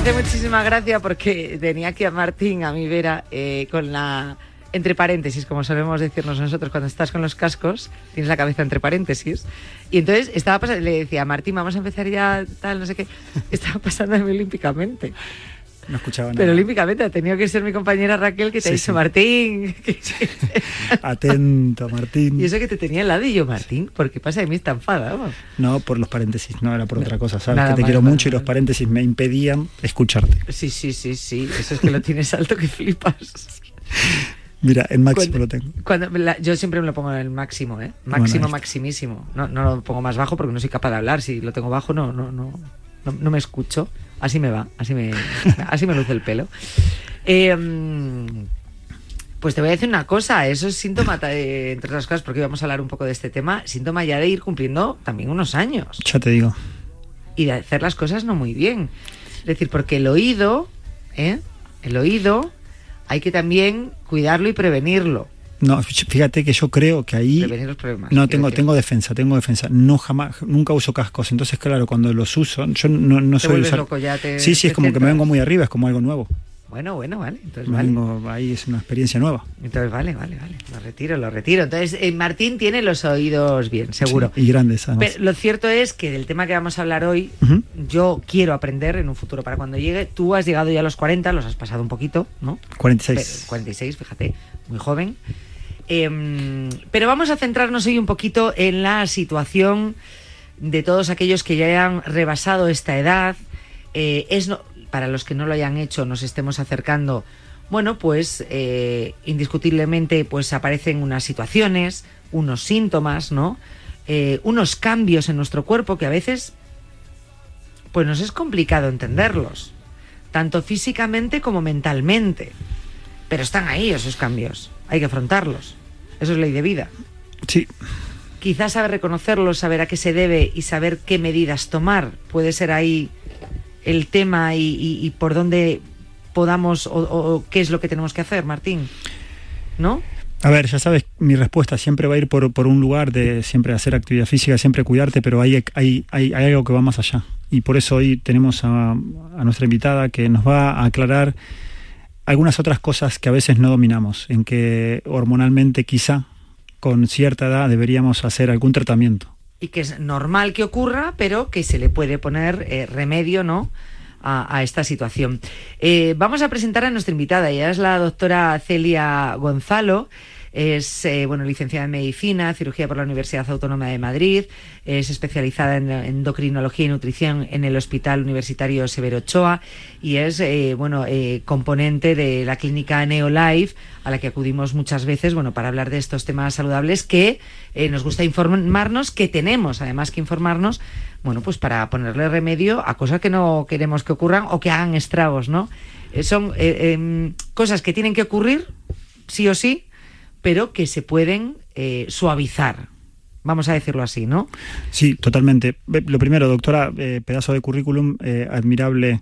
hace muchísima gracia porque tenía aquí a Martín, a mi vera, eh, con la. Entre paréntesis, como solemos decirnos nosotros, cuando estás con los cascos, tienes la cabeza entre paréntesis. Y entonces estaba pasando, le decía, Martín, vamos a empezar ya, tal, no sé qué. [LAUGHS] Estaba pasándome olímpicamente. No escuchaba nada. Pero olímpicamente ha tenido que ser mi compañera Raquel que te ha Sí, dicho, sí. Martín. [LAUGHS] Atento, Martín. y eso que te tenía al lado y yo, Martín, ¿por qué pasa de mí está enfadado? No, por los paréntesis, no era por otra cosa. Sabes nada que te quiero mucho y los paréntesis me impedían escucharte. Sí, sí, sí, sí. Eso es que lo tienes alto que flipas. Mira, en máximo Cuando- lo tengo. Cuando la- yo siempre me lo pongo en el máximo, ¿eh? Máximo, Bueno, maximísimo. No, no lo pongo más bajo porque no soy capaz de hablar. Si lo tengo bajo, no, no, no, no, no me escucho. Así me va, así me, [LAUGHS] así me luce el pelo. Eh, mm, pues te voy a decir una cosa, eso es síntoma, eh, entre otras cosas, porque vamos a hablar un poco de este tema, síntoma ya de ir cumpliendo también unos años Ya te digo. y de hacer las cosas no muy bien. Es decir, porque el oído, ¿eh? El oído hay que también cuidarlo y prevenirlo. No, fíjate que yo creo que ahí los problemas. no tengo decir. tengo defensa, tengo defensa. No jamás, nunca uso cascos. Entonces, claro, cuando los uso, yo no, no soy usar- loco, ya te- Sí, sí, es como que me vengo muy arriba, es como algo nuevo. Bueno, bueno, vale. Entonces, vale. vengo ahí es una experiencia nueva. Entonces, vale, vale, vale. Lo retiro, lo retiro. Entonces, eh, Martín tiene los oídos bien, seguro. Sí, y grandes además. Pero lo cierto es que del tema que vamos a hablar hoy, yo quiero aprender en un futuro para cuando llegue. Tú has llegado ya a los 40, los has pasado un poquito, ¿no? 46. Pero- 46, fíjate, muy joven. Em, pero vamos a centrarnos hoy un poquito en la situación de todos aquellos que ya han rebasado esta edad. Eh, es para los que no lo hayan hecho, nos estemos acercando. Bueno, pues eh, indiscutiblemente, pues aparecen unas situaciones, unos síntomas, ¿no? Eh, unos cambios en nuestro cuerpo que a veces, pues nos es complicado entenderlos, tanto físicamente como mentalmente. Pero están ahí esos cambios, hay que afrontarlos. Eso es ley de vida. Sí, Quizás saber reconocerlos, saber a qué se debe y saber qué medidas tomar puede ser ahí el tema y, y- y por dónde podamos o, o qué es lo que tenemos que hacer, Martín. ¿No? A ver, ya sabes, mi respuesta siempre va a ir por, por un lugar de siempre hacer actividad física, siempre cuidarte, pero hay, hay, hay, hay algo que va más allá. Y por eso hoy tenemos a, a nuestra invitada que nos va a aclarar algunas otras cosas que a veces no dominamos, en que hormonalmente quizá con cierta edad deberíamos hacer algún tratamiento. y que es normal que ocurra, pero que se le puede poner eh, remedio, ¿no? A, esta situación. Eh, vamos a presentar a nuestra invitada, ella es la doctora Celia Gonzalo, Es eh, bueno, licenciada en medicina, cirugía por la Universidad Autónoma de Madrid, es especializada en endocrinología y nutrición en el Hospital Universitario Severo Ochoa y es eh, bueno, eh, componente de la clínica Neolife a la que acudimos muchas veces bueno, para hablar de estos temas saludables que nos gusta informarnos, que tenemos además que informarnos bueno, pues para ponerle remedio a cosas que no queremos que ocurran o que hagan estragos, ¿no? Son em, cosas que tienen que ocurrir, sí o sí, pero que se pueden eh, suavizar. Vamos a decirlo así, ¿no? Sí, totalmente. Lo primero, doctora, eh, pedazo de currículum, eh, admirable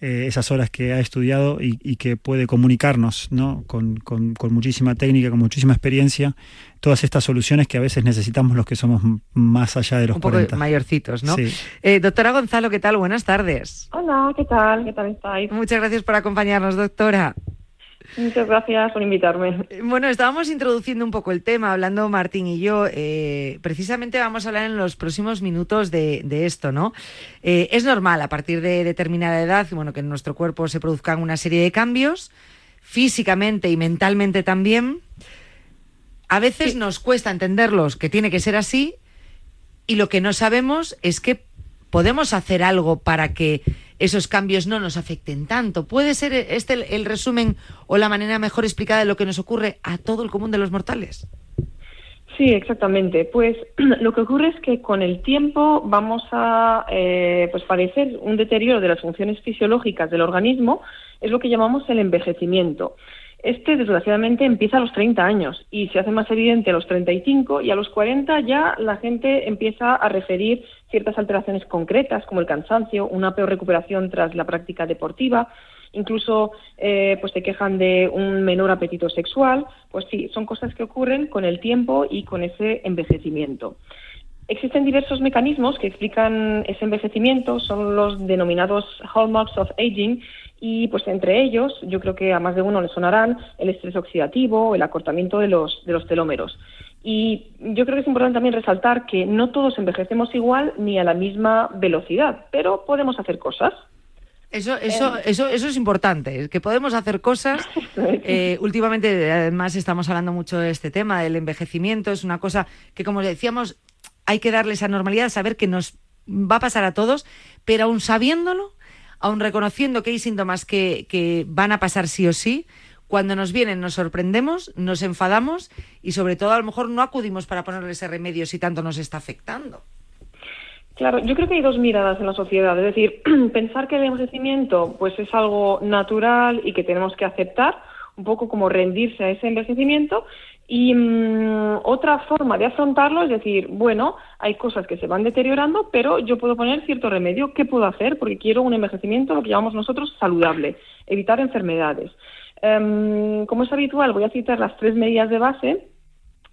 eh, esas horas que ha estudiado y, y que puede comunicarnos ¿no? con, con- con muchísima técnica, con muchísima experiencia, todas estas soluciones que a veces necesitamos los que somos más allá de los Un poco 40. mayorcitos, ¿no? Sí. Eh, doctora Gonzalo, ¿qué tal? Buenas tardes. Hola, ¿qué tal? ¿Qué tal estáis? Muchas gracias por acompañarnos, doctora. Muchas gracias por invitarme. Bueno, estábamos introduciendo un poco el tema, hablando Martín y yo. eh, precisamente vamos a hablar en los próximos minutos de, de esto, ¿no? Eh, es normal a partir de determinada edad, bueno, que en nuestro cuerpo se produzcan una serie de cambios, físicamente y mentalmente también. A veces nos cuesta entenderlos, que tiene que ser así, y lo que no sabemos es que podemos hacer algo para que esos cambios no nos afecten tanto. ¿Puede ser este el, resumen o la manera mejor explicada de lo que nos ocurre a todo el común de los mortales? Sí, exactamente. Pues [CLEARS THROAT] lo que ocurre es que con el tiempo vamos a eh, pues padecer un deterioro de las funciones fisiológicas del organismo, es lo que llamamos el envejecimiento. Este, desgraciadamente, empieza a los 30 años y se hace más evidente a los 35 y a los 40 ya la gente empieza a referir ciertas alteraciones concretas como el cansancio, una peor recuperación tras la práctica deportiva, incluso eh, pues se quejan de un menor apetito sexual, pues sí, son cosas que ocurren con el tiempo y con ese envejecimiento. Existen diversos mecanismos que explican ese envejecimiento, son los denominados hallmarks of aging y pues entre ellos yo creo que a más de uno le sonarán el estrés oxidativo, el acortamiento de los, de los telómeros. Y yo creo que es importante también resaltar que no todos envejecemos igual ni a la misma velocidad, pero podemos hacer cosas. Eso, eso, eso, eso es importante, que podemos hacer cosas. [LAUGHS] Eh, últimamente, además, estamos hablando mucho de este tema, del envejecimiento. Es una cosa que, como decíamos, hay que darle esa normalidad, saber que nos va a pasar a todos, pero aún sabiéndolo, aún reconociendo que hay síntomas que, que van a pasar sí o sí, cuando nos vienen nos sorprendemos, nos enfadamos y sobre todo a lo mejor no acudimos para ponerle ese remedio si tanto nos está afectando. Claro, yo creo que hay dos miradas en la sociedad. Es decir, [CLEARS THROAT] pensar que el envejecimiento pues es algo natural y que tenemos que aceptar, un poco como rendirse a ese envejecimiento. Y mm, otra forma de afrontarlo es decir, bueno, hay cosas que se van deteriorando, pero yo puedo poner cierto remedio. ¿Qué puedo hacer? Porque quiero un envejecimiento, lo que llamamos nosotros, saludable, evitar enfermedades. Em, como es habitual, voy a citar las tres medidas de base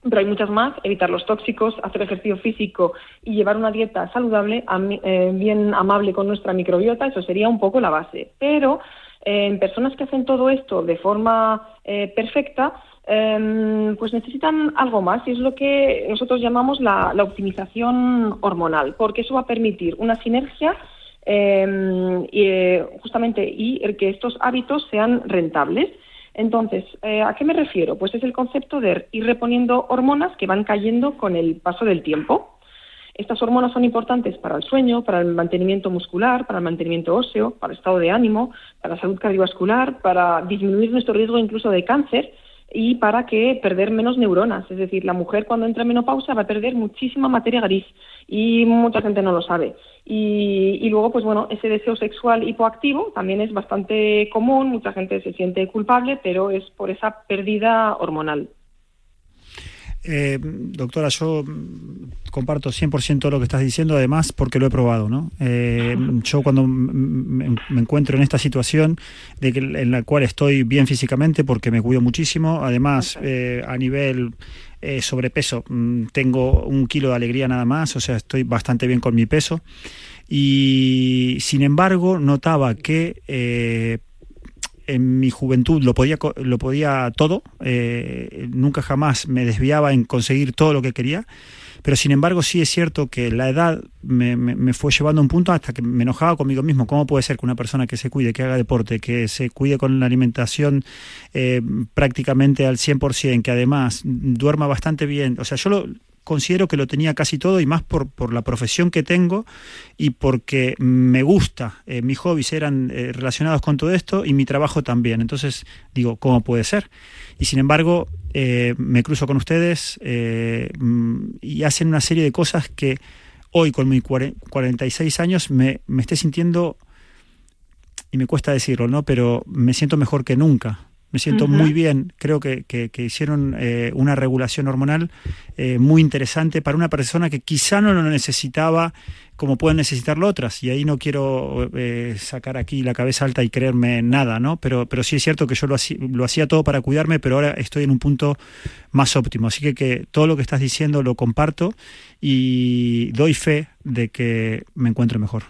pero hay muchas más, evitar los tóxicos, hacer ejercicio físico y llevar una dieta saludable, eh, bien amable con nuestra microbiota, eso sería un poco la base. Pero eh, en personas que hacen todo esto de forma eh, perfecta, em, pues necesitan algo más y es lo que nosotros llamamos la, optimización hormonal, porque eso va a permitir una sinergia eh, y, eh, justamente y el que estos hábitos sean rentables. Entonces, eh, ¿a qué me refiero? Pues es el concepto de ir reponiendo hormonas que van cayendo con el paso del tiempo. Estas hormonas son importantes para el sueño, para el mantenimiento muscular, para el mantenimiento óseo, para el estado de ánimo, para la salud cardiovascular, para disminuir nuestro riesgo incluso de cáncer y para que perder menos neuronas. Es decir, la mujer cuando entra en menopausia va a perder muchísima materia gris y mucha gente no lo sabe. Y, y luego, pues bueno, ese deseo sexual hipoactivo también es bastante común, mucha gente se siente culpable, pero es por esa pérdida hormonal. Eh, doctora, yo comparto 100% lo que estás diciendo, además porque lo he probado, ¿no? Eh, [LAUGHS] yo cuando me encuentro en esta situación de que, en la cual estoy bien físicamente porque me cuido muchísimo, además eh, a nivel sobrepeso mm, tengo un kilo de alegría nada más, o sea, estoy bastante bien con mi peso y sin embargo notaba que en mi juventud lo podía, lo podía todo, eh, nunca jamás me desviaba en conseguir todo lo que quería, Pero sin embargo sí es cierto que la edad me, me- me fue llevando a un punto hasta que me enojaba conmigo mismo. ¿Cómo puede ser que una persona que se cuide, que haga deporte, que se cuide con la alimentación eh, prácticamente al 100%, que además duerma bastante bien? O sea, yo lo considero que lo tenía casi todo y más por, por la profesión que tengo y porque me gusta. Eh, mis hobbies eran eh, relacionados con todo esto y mi trabajo también. Entonces digo, ¿cómo puede ser? Y sin embargo, eh, me cruzo con ustedes eh, mm, y hacen una serie de cosas que hoy con mis cuare- 46 años me, me esté sintiendo, y me cuesta decirlo, ¿no? Pero me siento mejor que nunca. Me siento muy bien. Creo que, que- que hicieron eh, una regulación hormonal eh, muy interesante para una persona que quizá no lo necesitaba como pueden necesitarlo otras. Y ahí no quiero eh, sacar aquí la cabeza alta y creerme nada, ¿no? Pero, pero sí es cierto que yo lo hacía, lo hacía todo para cuidarme, pero ahora estoy en un punto más óptimo. Así que, que todo lo que estás diciendo lo comparto y doy fe de que me encuentre mejor.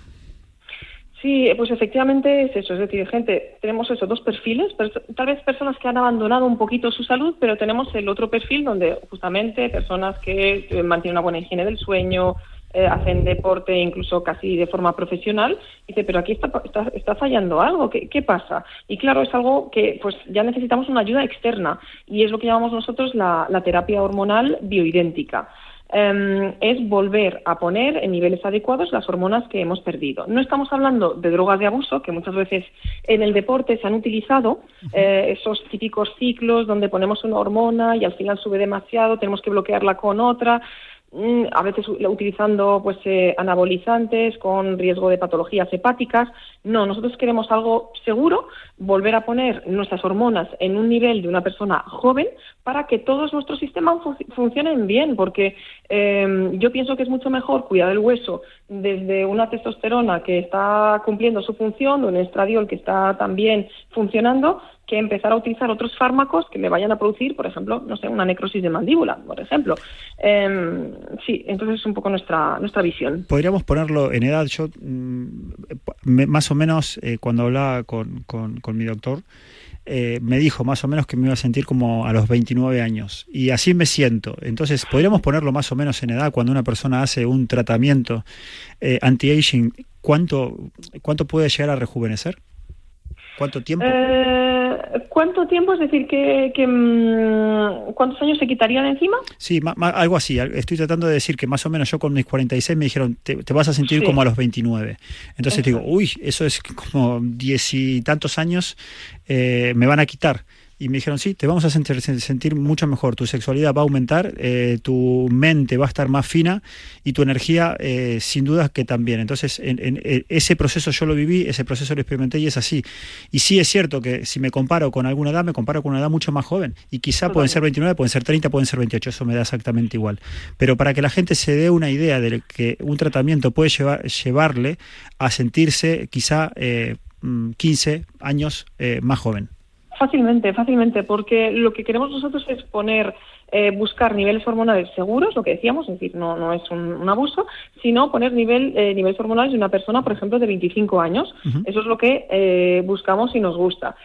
Sí, pues efectivamente es eso, es decir, gente, tenemos eso, dos perfiles, tal vez personas que han abandonado un poquito su salud, pero tenemos el otro perfil donde justamente personas que eh, mantienen una buena higiene del sueño, eh, hacen deporte incluso casi de forma profesional, dice, pero aquí está, está, está fallando algo, ¿qué, ¿qué pasa? Y claro, es algo que pues ya necesitamos una ayuda externa, y es lo que llamamos nosotros la, la terapia hormonal bioidéntica eh, es volver a poner en niveles adecuados las hormonas que hemos perdido. No estamos hablando de drogas de abuso, que muchas veces en el deporte se han utilizado, eh, esos típicos ciclos donde ponemos una hormona y al final sube demasiado, tenemos que bloquearla con otra a veces utilizando pues eh, anabolizantes con riesgo de patologías hepáticas. No, nosotros queremos algo seguro, volver a poner nuestras hormonas en un nivel de una persona joven para que todos nuestros sistemas fu- funcionen bien, porque eh, yo pienso que es mucho mejor cuidar el hueso desde una testosterona que está cumpliendo su función, de un estradiol que está también funcionando, que empezar a utilizar otros fármacos que me vayan a producir, por ejemplo, no sé, una necrosis de mandíbula, por ejemplo. Em, sí, entonces es un poco nuestra, nuestra visión. Podríamos ponerlo en edad. Yo, mm, me- más o menos, eh, cuando hablaba con, con- con mi doctor, eh, me dijo más o menos que me iba a sentir como a los 29 años. Y así me siento. Entonces, podríamos ponerlo más o menos en edad cuando una persona hace un tratamiento eh, anti-aging. ¿Cuánto, ¿Cuánto puede llegar a rejuvenecer? ¿Cuánto tiempo? Eh, ¿Cuánto tiempo? Es decir, que, que, mm, ¿cuántos años se quitarían encima? Sí, ma- ma- algo así. Estoy tratando de decir que más o menos yo con mis 46 me dijeron, te, te vas a sentir Sí. como a los 29. Entonces Eso digo, uy, eso es como diez y tantos años eh, me van a quitar. Y me dijeron, sí, te vamos a sentir, sen- sentir mucho mejor, tu sexualidad va a aumentar, eh, tu mente va a estar más fina y tu energía eh, sin duda que también. Entonces, en, en- en ese proceso yo lo viví, ese proceso lo experimenté y es así. Y sí es cierto que si me comparo con alguna edad, me comparo con una edad mucho más joven. Y quizá pueden ser 29, pueden ser 30, pueden ser 28, eso me da exactamente igual. Pero para que la gente se dé una idea de que un tratamiento puede llevar, llevarle a sentirse quizá eh, mm, 15 años eh, más joven. Fácilmente, fácilmente, porque lo que queremos nosotros es poner, eh, buscar niveles hormonales seguros, lo que decíamos, es decir, no, no es un, un abuso, sino poner nivel, eh, niveles hormonales de una persona, por ejemplo, de 25 años. Eso es lo que eh, buscamos y nos gusta.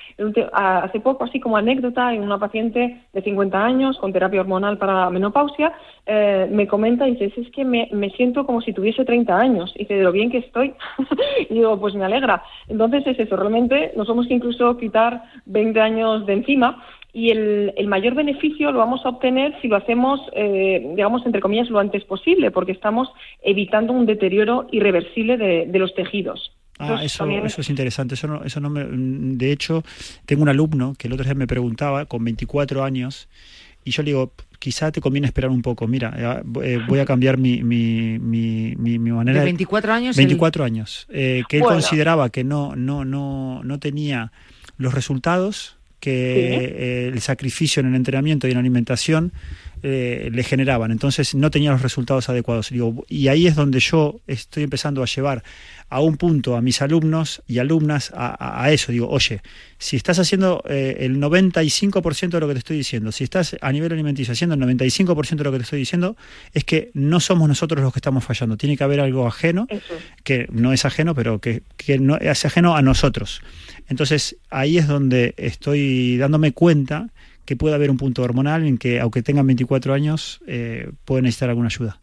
Hace poco, así como anécdota, en una paciente de 50 años con terapia hormonal para la menopausia, eh, me comenta y dice, es que me, me siento como si tuviese 30 años. Y dice, de lo bien que estoy. [LAUGHS] y digo, pues me alegra. Entonces es eso, realmente nos hemos que incluso quitar 20 años de encima y el, el mayor beneficio lo vamos a obtener si lo hacemos, eh, digamos, entre comillas, lo antes posible, porque estamos evitando un deterioro irreversible de, de los tejidos. Ah, eso, eso es interesante. Eso no, eso no me, de hecho, tengo un alumno que el otro día me preguntaba, con 24 años, y yo le digo, quizá te conviene esperar un poco. Mira, eh, eh, voy a cambiar mi, mi, mi, mi- mi manera De 24 años. el- 24 años. eh, que él Bueno. consideraba que no, no, no, no tenía los resultados que eh, el sacrificio en el entrenamiento y en la alimentación eh, le generaban. Entonces no tenía los resultados adecuados. Digo, y ahí es donde yo estoy empezando a llevar a un punto a mis alumnos y alumnas a, eso. Digo, oye, si estás haciendo eh, el 95% de lo que te estoy diciendo, si estás a nivel alimenticio haciendo el 95% de lo que te estoy diciendo, es que no somos nosotros los que estamos fallando. Tiene que haber algo ajeno, que no es ajeno, pero que, que no es ajeno a nosotros. Entonces ahí es donde estoy dándome cuenta que puede haber un punto hormonal en que, aunque tengan 24 años, eh, pueden necesitar alguna ayuda.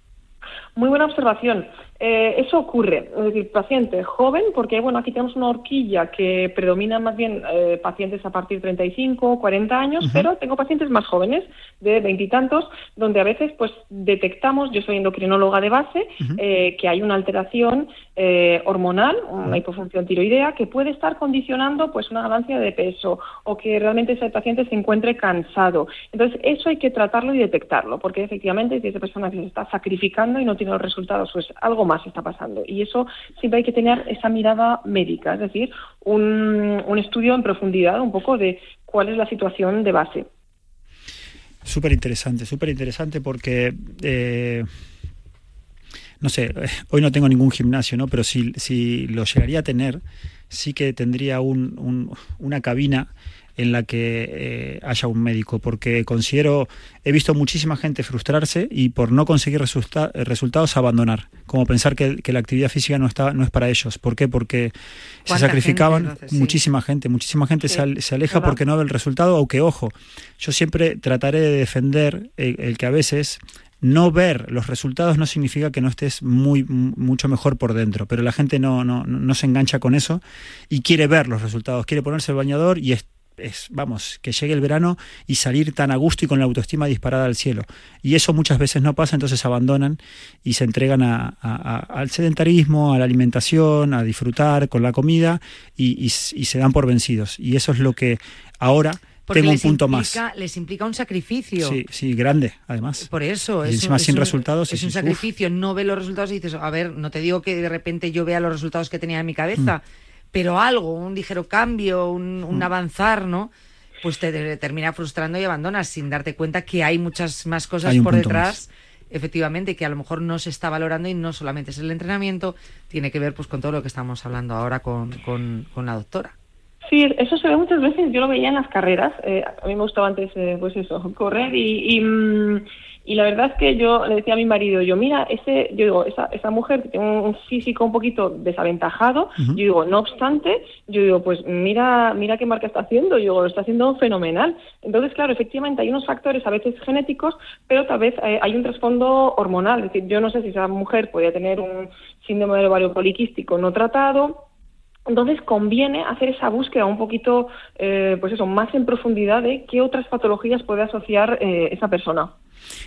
Muy buena observación. Eh, eso ocurre, es decir, paciente joven, porque bueno, aquí tenemos una horquilla que predomina más bien eh, pacientes a partir de 35, 40 años, pero tengo pacientes más jóvenes, de veintitantos, donde a veces pues detectamos, yo soy endocrinóloga de base, eh, que hay una alteración eh, hormonal, una hipofunción tiroidea, que puede estar condicionando pues una ganancia de peso o que realmente ese paciente se encuentre cansado. Entonces, eso hay que tratarlo y detectarlo, porque efectivamente si esa persona se está sacrificando y no tiene los resultados, pues algo más está pasando. Y eso siempre hay que tener esa mirada médica, es decir, un, un estudio en profundidad un poco de cuál es la situación de base. Súper interesante, súper interesante porque, eh, no sé, [LAUGHS] hoy no tengo ningún gimnasio, ¿no? Pero si, si lo llegaría a tener, sí que tendría un- una cabina en la que eh, haya un médico, porque considero, he visto muchísima gente frustrarse y por no conseguir resulta- resultados abandonar, como pensar que, que la actividad física no está, no es para ellos. ¿Por qué? Porque se ¿Cuánta sacrificaban gente? Sí. muchísima gente, muchísima gente Sí, se, al- se aleja porque no ve el resultado, aunque ojo, yo siempre trataré de defender el, el que a veces no ver los resultados no significa que no estés muy mucho mejor por dentro, pero la gente no, no, no se engancha con eso y quiere ver los resultados, quiere ponerse el bañador y es, vamos, que llegue el verano y salir tan a gusto y con la autoestima disparada al cielo. Y eso muchas veces no pasa, entonces abandonan y se entregan a- a- a- al sedentarismo, a la alimentación, a disfrutar con la comida y, y s- y se dan por vencidos. Y eso es lo que ahora Porque tengo un punto más. Les implica un sacrificio. Sí, sí, grande, además. Por eso. Y es encima un- sin es un- resultados, Es un uf. sacrificio. No ve los resultados y dices, a ver, no te digo que de repente yo vea los resultados que tenía en mi cabeza, Mm. Pero algo, un ligero cambio, un, un avanzar, ¿no? Pues te, te termina frustrando y abandonas sin darte cuenta que hay muchas más cosas por detrás. Efectivamente, que a lo mejor no se está valorando y no solamente es el entrenamiento, tiene que ver pues con todo lo que estamos hablando ahora con, con, con la doctora. Sí, eso se ve muchas veces. Yo lo veía en las carreras. eh, a mí me gustaba antes, eh, pues eso, correr y, y, mm, y la verdad es que yo le decía a mi marido, yo mira, ese, yo digo, esa, esa mujer que tiene un físico un poquito desaventajado, yo digo, no obstante, yo digo, pues mira, mira qué marca está haciendo, yo digo, lo está haciendo fenomenal. Entonces, claro, efectivamente hay unos factores a veces genéticos, pero tal vez eh, hay un trasfondo hormonal. Es decir, yo no sé si esa mujer podría tener un síndrome del ovario poliquístico no tratado, entonces conviene hacer esa búsqueda un poquito, eh, pues eso, más en profundidad de qué otras patologías puede asociar eh, esa persona.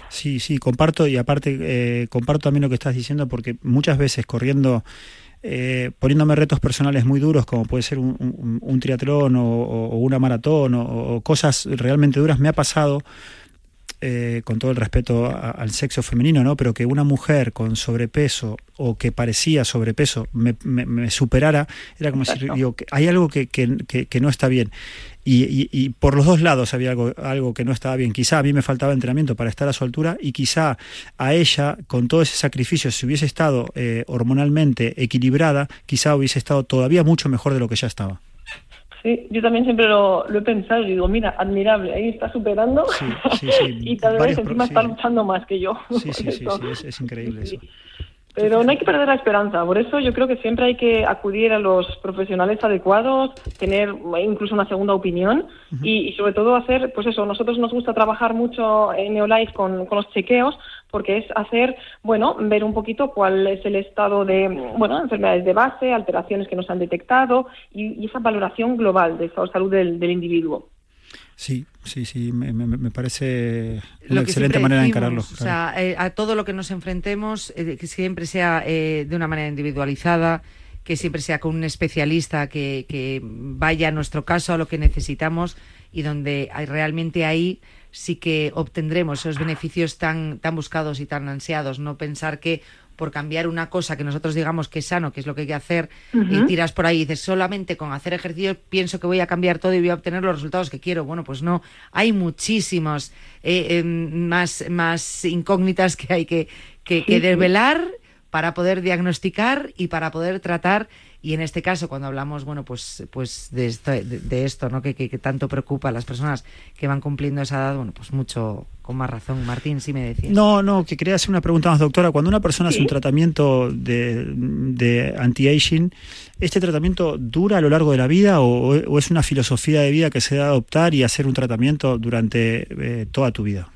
Sí, sí, comparto y aparte eh, comparto también lo que estás diciendo porque muchas veces corriendo, eh, poniéndome retos personales muy duros como puede ser un, triatlón o, una maratón o cosas realmente duras, me ha pasado eh, con todo el respeto a- al sexo femenino, ¿no? Pero que una mujer con sobrepeso o que parecía sobrepeso me, me- me superara, era como decir, Exacto. digo, que hay algo que, que- que- que no está bien. Y, y- y por los dos lados había algo, algo que no estaba bien. Quizá a mí me faltaba entrenamiento para estar a su altura y quizá a ella, con todo ese sacrificio, si hubiese estado eh, hormonalmente equilibrada, quizá hubiese estado todavía mucho mejor de lo que ya estaba. Sí, yo también siempre lo, lo he pensado y digo, mira, admirable, ahí está superando Sí, sí, [LAUGHS] y tal vez encima está sí. luchando más que yo. Sí, sí, [LAUGHS] sí, sí, es, es increíble eso. Pero no hay que perder la esperanza, por eso yo creo que siempre hay que acudir a los profesionales adecuados, tener incluso una segunda opinión y, y sobre todo hacer, pues eso, nosotros nos gusta trabajar mucho en Neolife con, con los chequeos porque es hacer, bueno, ver un poquito cuál es el estado de, bueno, enfermedades de base, alteraciones que nos han detectado y, y esa valoración global de estado de salud del, del individuo. Sí, sí, sí, me, me- me parece una excelente manera de encararlo. O claro. sea, eh, a todo lo que nos enfrentemos, eh, que siempre sea eh, de una manera individualizada, que siempre sea con un especialista que, que vaya a nuestro caso, a lo que necesitamos y donde hay- realmente ahí sí que obtendremos esos beneficios tan, tan buscados y tan ansiados. No pensar que por cambiar una cosa que nosotros digamos que es sano, que es lo que hay que hacer, y tiras por ahí y dices, solamente con hacer ejercicio pienso que voy a cambiar todo y voy a obtener los resultados que quiero. Bueno, pues no, hay muchísimos eh, em, más, más incógnitas que hay que, que, que sí. develar para poder diagnosticar y para poder tratar. Y en este caso, cuando hablamos, bueno, pues, pues de esto, de, de esto ¿no? Que, que- que tanto preocupa a las personas que van cumpliendo esa edad, bueno, pues mucho, con más razón. Martín, sí me decías. No, no, que quería hacer una pregunta más, doctora. Cuando una persona hace un tratamiento de, de anti-aging, ¿este tratamiento dura a lo largo de la vida o, o es una filosofía de vida que se da a adoptar y hacer un tratamiento durante eh, toda tu vida?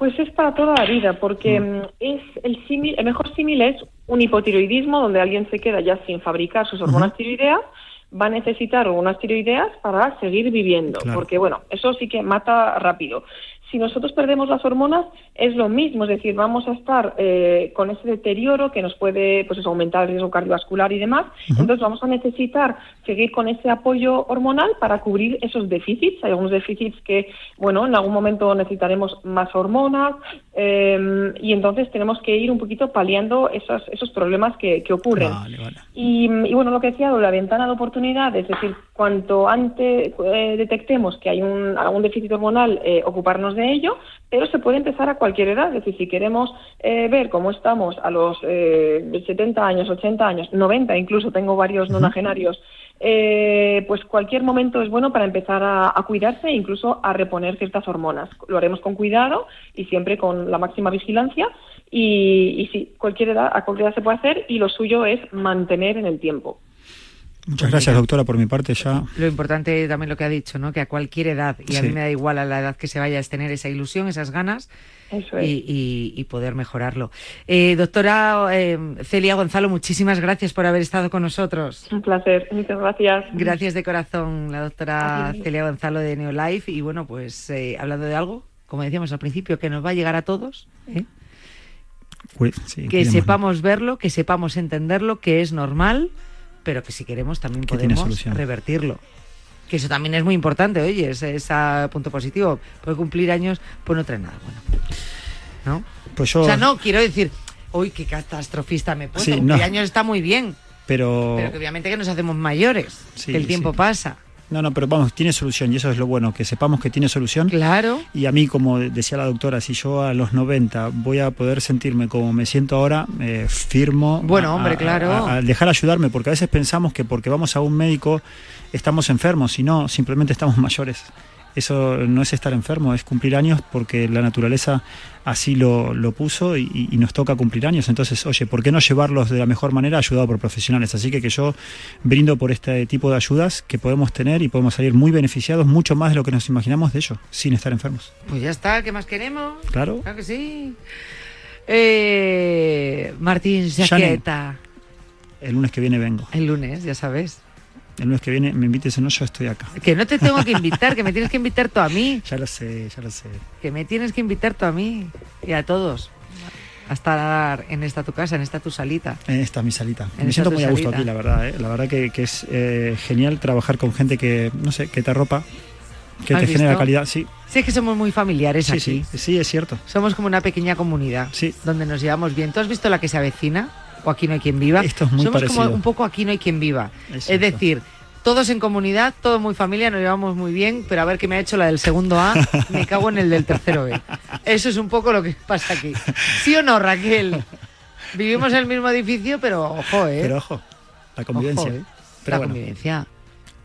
Pues es para toda la vida, porque mm, es el símil, el mejor símil es un hipotiroidismo donde alguien se queda ya sin fabricar sus hormonas tiroideas, va a necesitar hormonas tiroideas para seguir viviendo, Claro. porque bueno, eso sí que mata rápido. Si nosotros perdemos las hormonas es lo mismo, es decir, vamos a estar eh, con ese deterioro que nos puede pues aumentar el riesgo cardiovascular y demás. Entonces vamos a necesitar seguir con ese apoyo hormonal para cubrir esos déficits. Hay algunos déficits que, bueno, en algún momento necesitaremos más hormonas eh, y entonces tenemos que ir un poquito paliando esos, esos problemas que, que ocurren. Y, y bueno, lo que decía, la ventana de oportunidad, es decir, cuanto antes eh, detectemos que hay un, algún déficit hormonal, eh, ocuparnos de ello, pero se puede empezar a cualquier edad. Es decir, si queremos eh, ver cómo estamos a los eh, 70 años, 80 años, 90 incluso, tengo varios nonagenarios, eh, pues cualquier momento es bueno para empezar a, a cuidarse e incluso a reponer ciertas hormonas. Lo haremos con cuidado y siempre con la máxima vigilancia. Y, y sí, cualquier edad, a cualquier edad se puede hacer y lo suyo es mantener en el tiempo. Muchas gracias, doctora, por mi parte ya. Lo importante también lo que ha dicho, ¿no? Que a cualquier edad, y a mí me da igual a la edad que se vaya, es tener esa ilusión, esas ganas Eso es. y, y- y poder mejorarlo. Eh, doctora eh, Celia Gonzalo, muchísimas gracias por haber estado con nosotros. Un placer, muchas gracias. Gracias de corazón, la doctora Celia Gonzalo de Neolife. Y bueno, pues eh, hablando de algo, como decíamos al principio, que nos va a llegar a todos, ¿eh? Pues, sí, que sepamos verlo, que sepamos entenderlo, que es normal, pero que si queremos también podemos revertirlo. Que eso también es muy importante, oye, ese, ese punto positivo. Puede cumplir años, pues no trae nada bueno. ¿No? Pues yo, O sea, no, quiero decir, uy, qué catastrofista me he puesto. Sí, cumplir no. años está muy bien, pero... pero que obviamente que nos hacemos mayores, Sí, que el tiempo sí. pasa. No, no, pero vamos, tiene solución y eso es lo bueno, que sepamos que tiene solución. Claro. Y a mí, como decía la doctora, si yo a los 90 voy a poder sentirme como me siento ahora, eh, firmo. Bueno, a- hombre, claro. A, a dejar ayudarme, porque a veces pensamos que porque vamos a un médico estamos enfermos, y no, simplemente estamos [LAUGHS] mayores. Eso no es estar enfermo, es cumplir años porque la naturaleza así lo, lo puso y, y nos toca cumplir años. Entonces, oye, ¿por qué no llevarlos de la mejor manera ayudado por profesionales? Así que, que yo brindo por este tipo de ayudas que podemos tener y podemos salir muy beneficiados, mucho más de lo que nos imaginamos de ello, sin estar enfermos. Pues ya está, ¿qué más queremos? Claro. Claro que sí. Eh, Martín. Jaqueta. El lunes que viene vengo. El lunes, ya sabes. El lunes que viene me invites o no, yo estoy acá. Que no te tengo que [LAUGHS] invitar, que me tienes que invitar tú a mí. Ya lo sé, ya lo sé. Que me tienes que invitar tú a mí y a todos. A estar en esta tu casa, en esta tu salita. Eh, Esta es mi salita. En me siento muy a gusto aquí, la verdad. eh. La verdad que, que es eh, genial trabajar con gente que, no sé, que te arropa, que ¿Has te genera calidad. Sí, Sí, es que somos muy familiares sí, aquí. sí, sí, es cierto. Somos como una pequeña comunidad donde nos llevamos bien. ¿Tú has visto la que se avecina? ¿O aquí no hay quien viva? Esto es muy Somos como parecido. un poco aquí no hay quien viva. Es Es, decir, todos en comunidad, todo muy familia, nos llevamos muy bien, pero a ver qué me ha hecho la del segundo A, [LAUGHS] me cago en el del tercero B. Eso es un poco lo que pasa aquí. ¿Sí o no, Raquel? Vivimos en el mismo edificio, pero ojo, ¿eh? Pero ojo, la convivencia. Ojo, ¿eh? Pero la bueno, convivencia.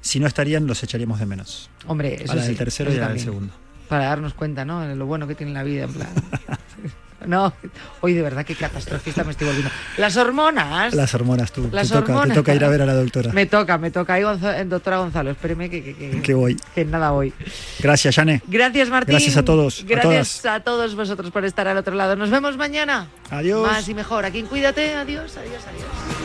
si no estarían, los echaríamos de menos. Hombre, eso a la sí, del tercero eso y también. segundo. Para darnos cuenta, ¿no? De lo bueno que tiene la vida, en plan. [LAUGHS] No, hoy de verdad qué catastrofista me estoy volviendo. Las hormonas. Las hormonas, tú. Las te, toca, te hormonas. toca ir a ver a la doctora. Me toca, me toca. Ahí, doctora Gonzalo, espéreme que, que, que, Que voy. que nada voy. Gracias, Jane. Gracias, Martín. Gracias a todos, a Gracias a, todos vosotros por estar al otro lado. Nos vemos mañana. Adiós. Más y mejor. Aquí en Cuídate. Adiós, adiós, adiós.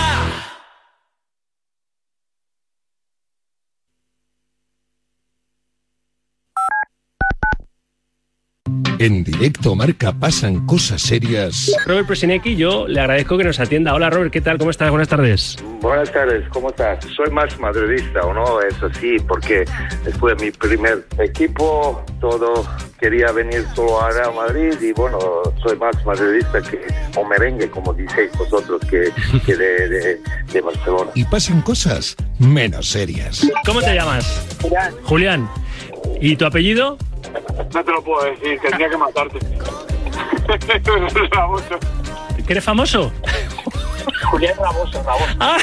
En directo marca pasan cosas serias. Robert Presinecki, yo le agradezco que nos atienda. Hola Robert, ¿qué tal? ¿Cómo estás? Buenas tardes. Buenas tardes, ¿cómo estás? Soy más madridista, ¿o no? Eso sí, porque después de mi primer equipo, todo quería venir solo a Real Madrid y bueno, soy más madridista que o merengue, como diceis vosotros, que, que de, de- de Barcelona. Y pasan cosas menos serias. ¿Cómo te llamas? Julián. Julián. ¿Y tu apellido? No te lo puedo decir, tendría que matarte. [LAUGHS] Raboso. ¿Que eres famoso? Julián Raboso, Raboso. Ah.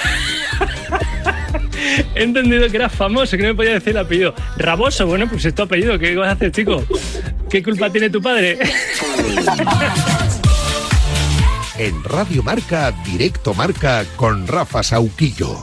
He entendido que eras famoso, que no me podía decir el apellido. Raboso, bueno, pues es tu apellido. ¿Qué vas a hacer, chico? ¿Qué culpa tiene tu padre? En Radio Marca, Directo Marca con Rafa Sauquillo.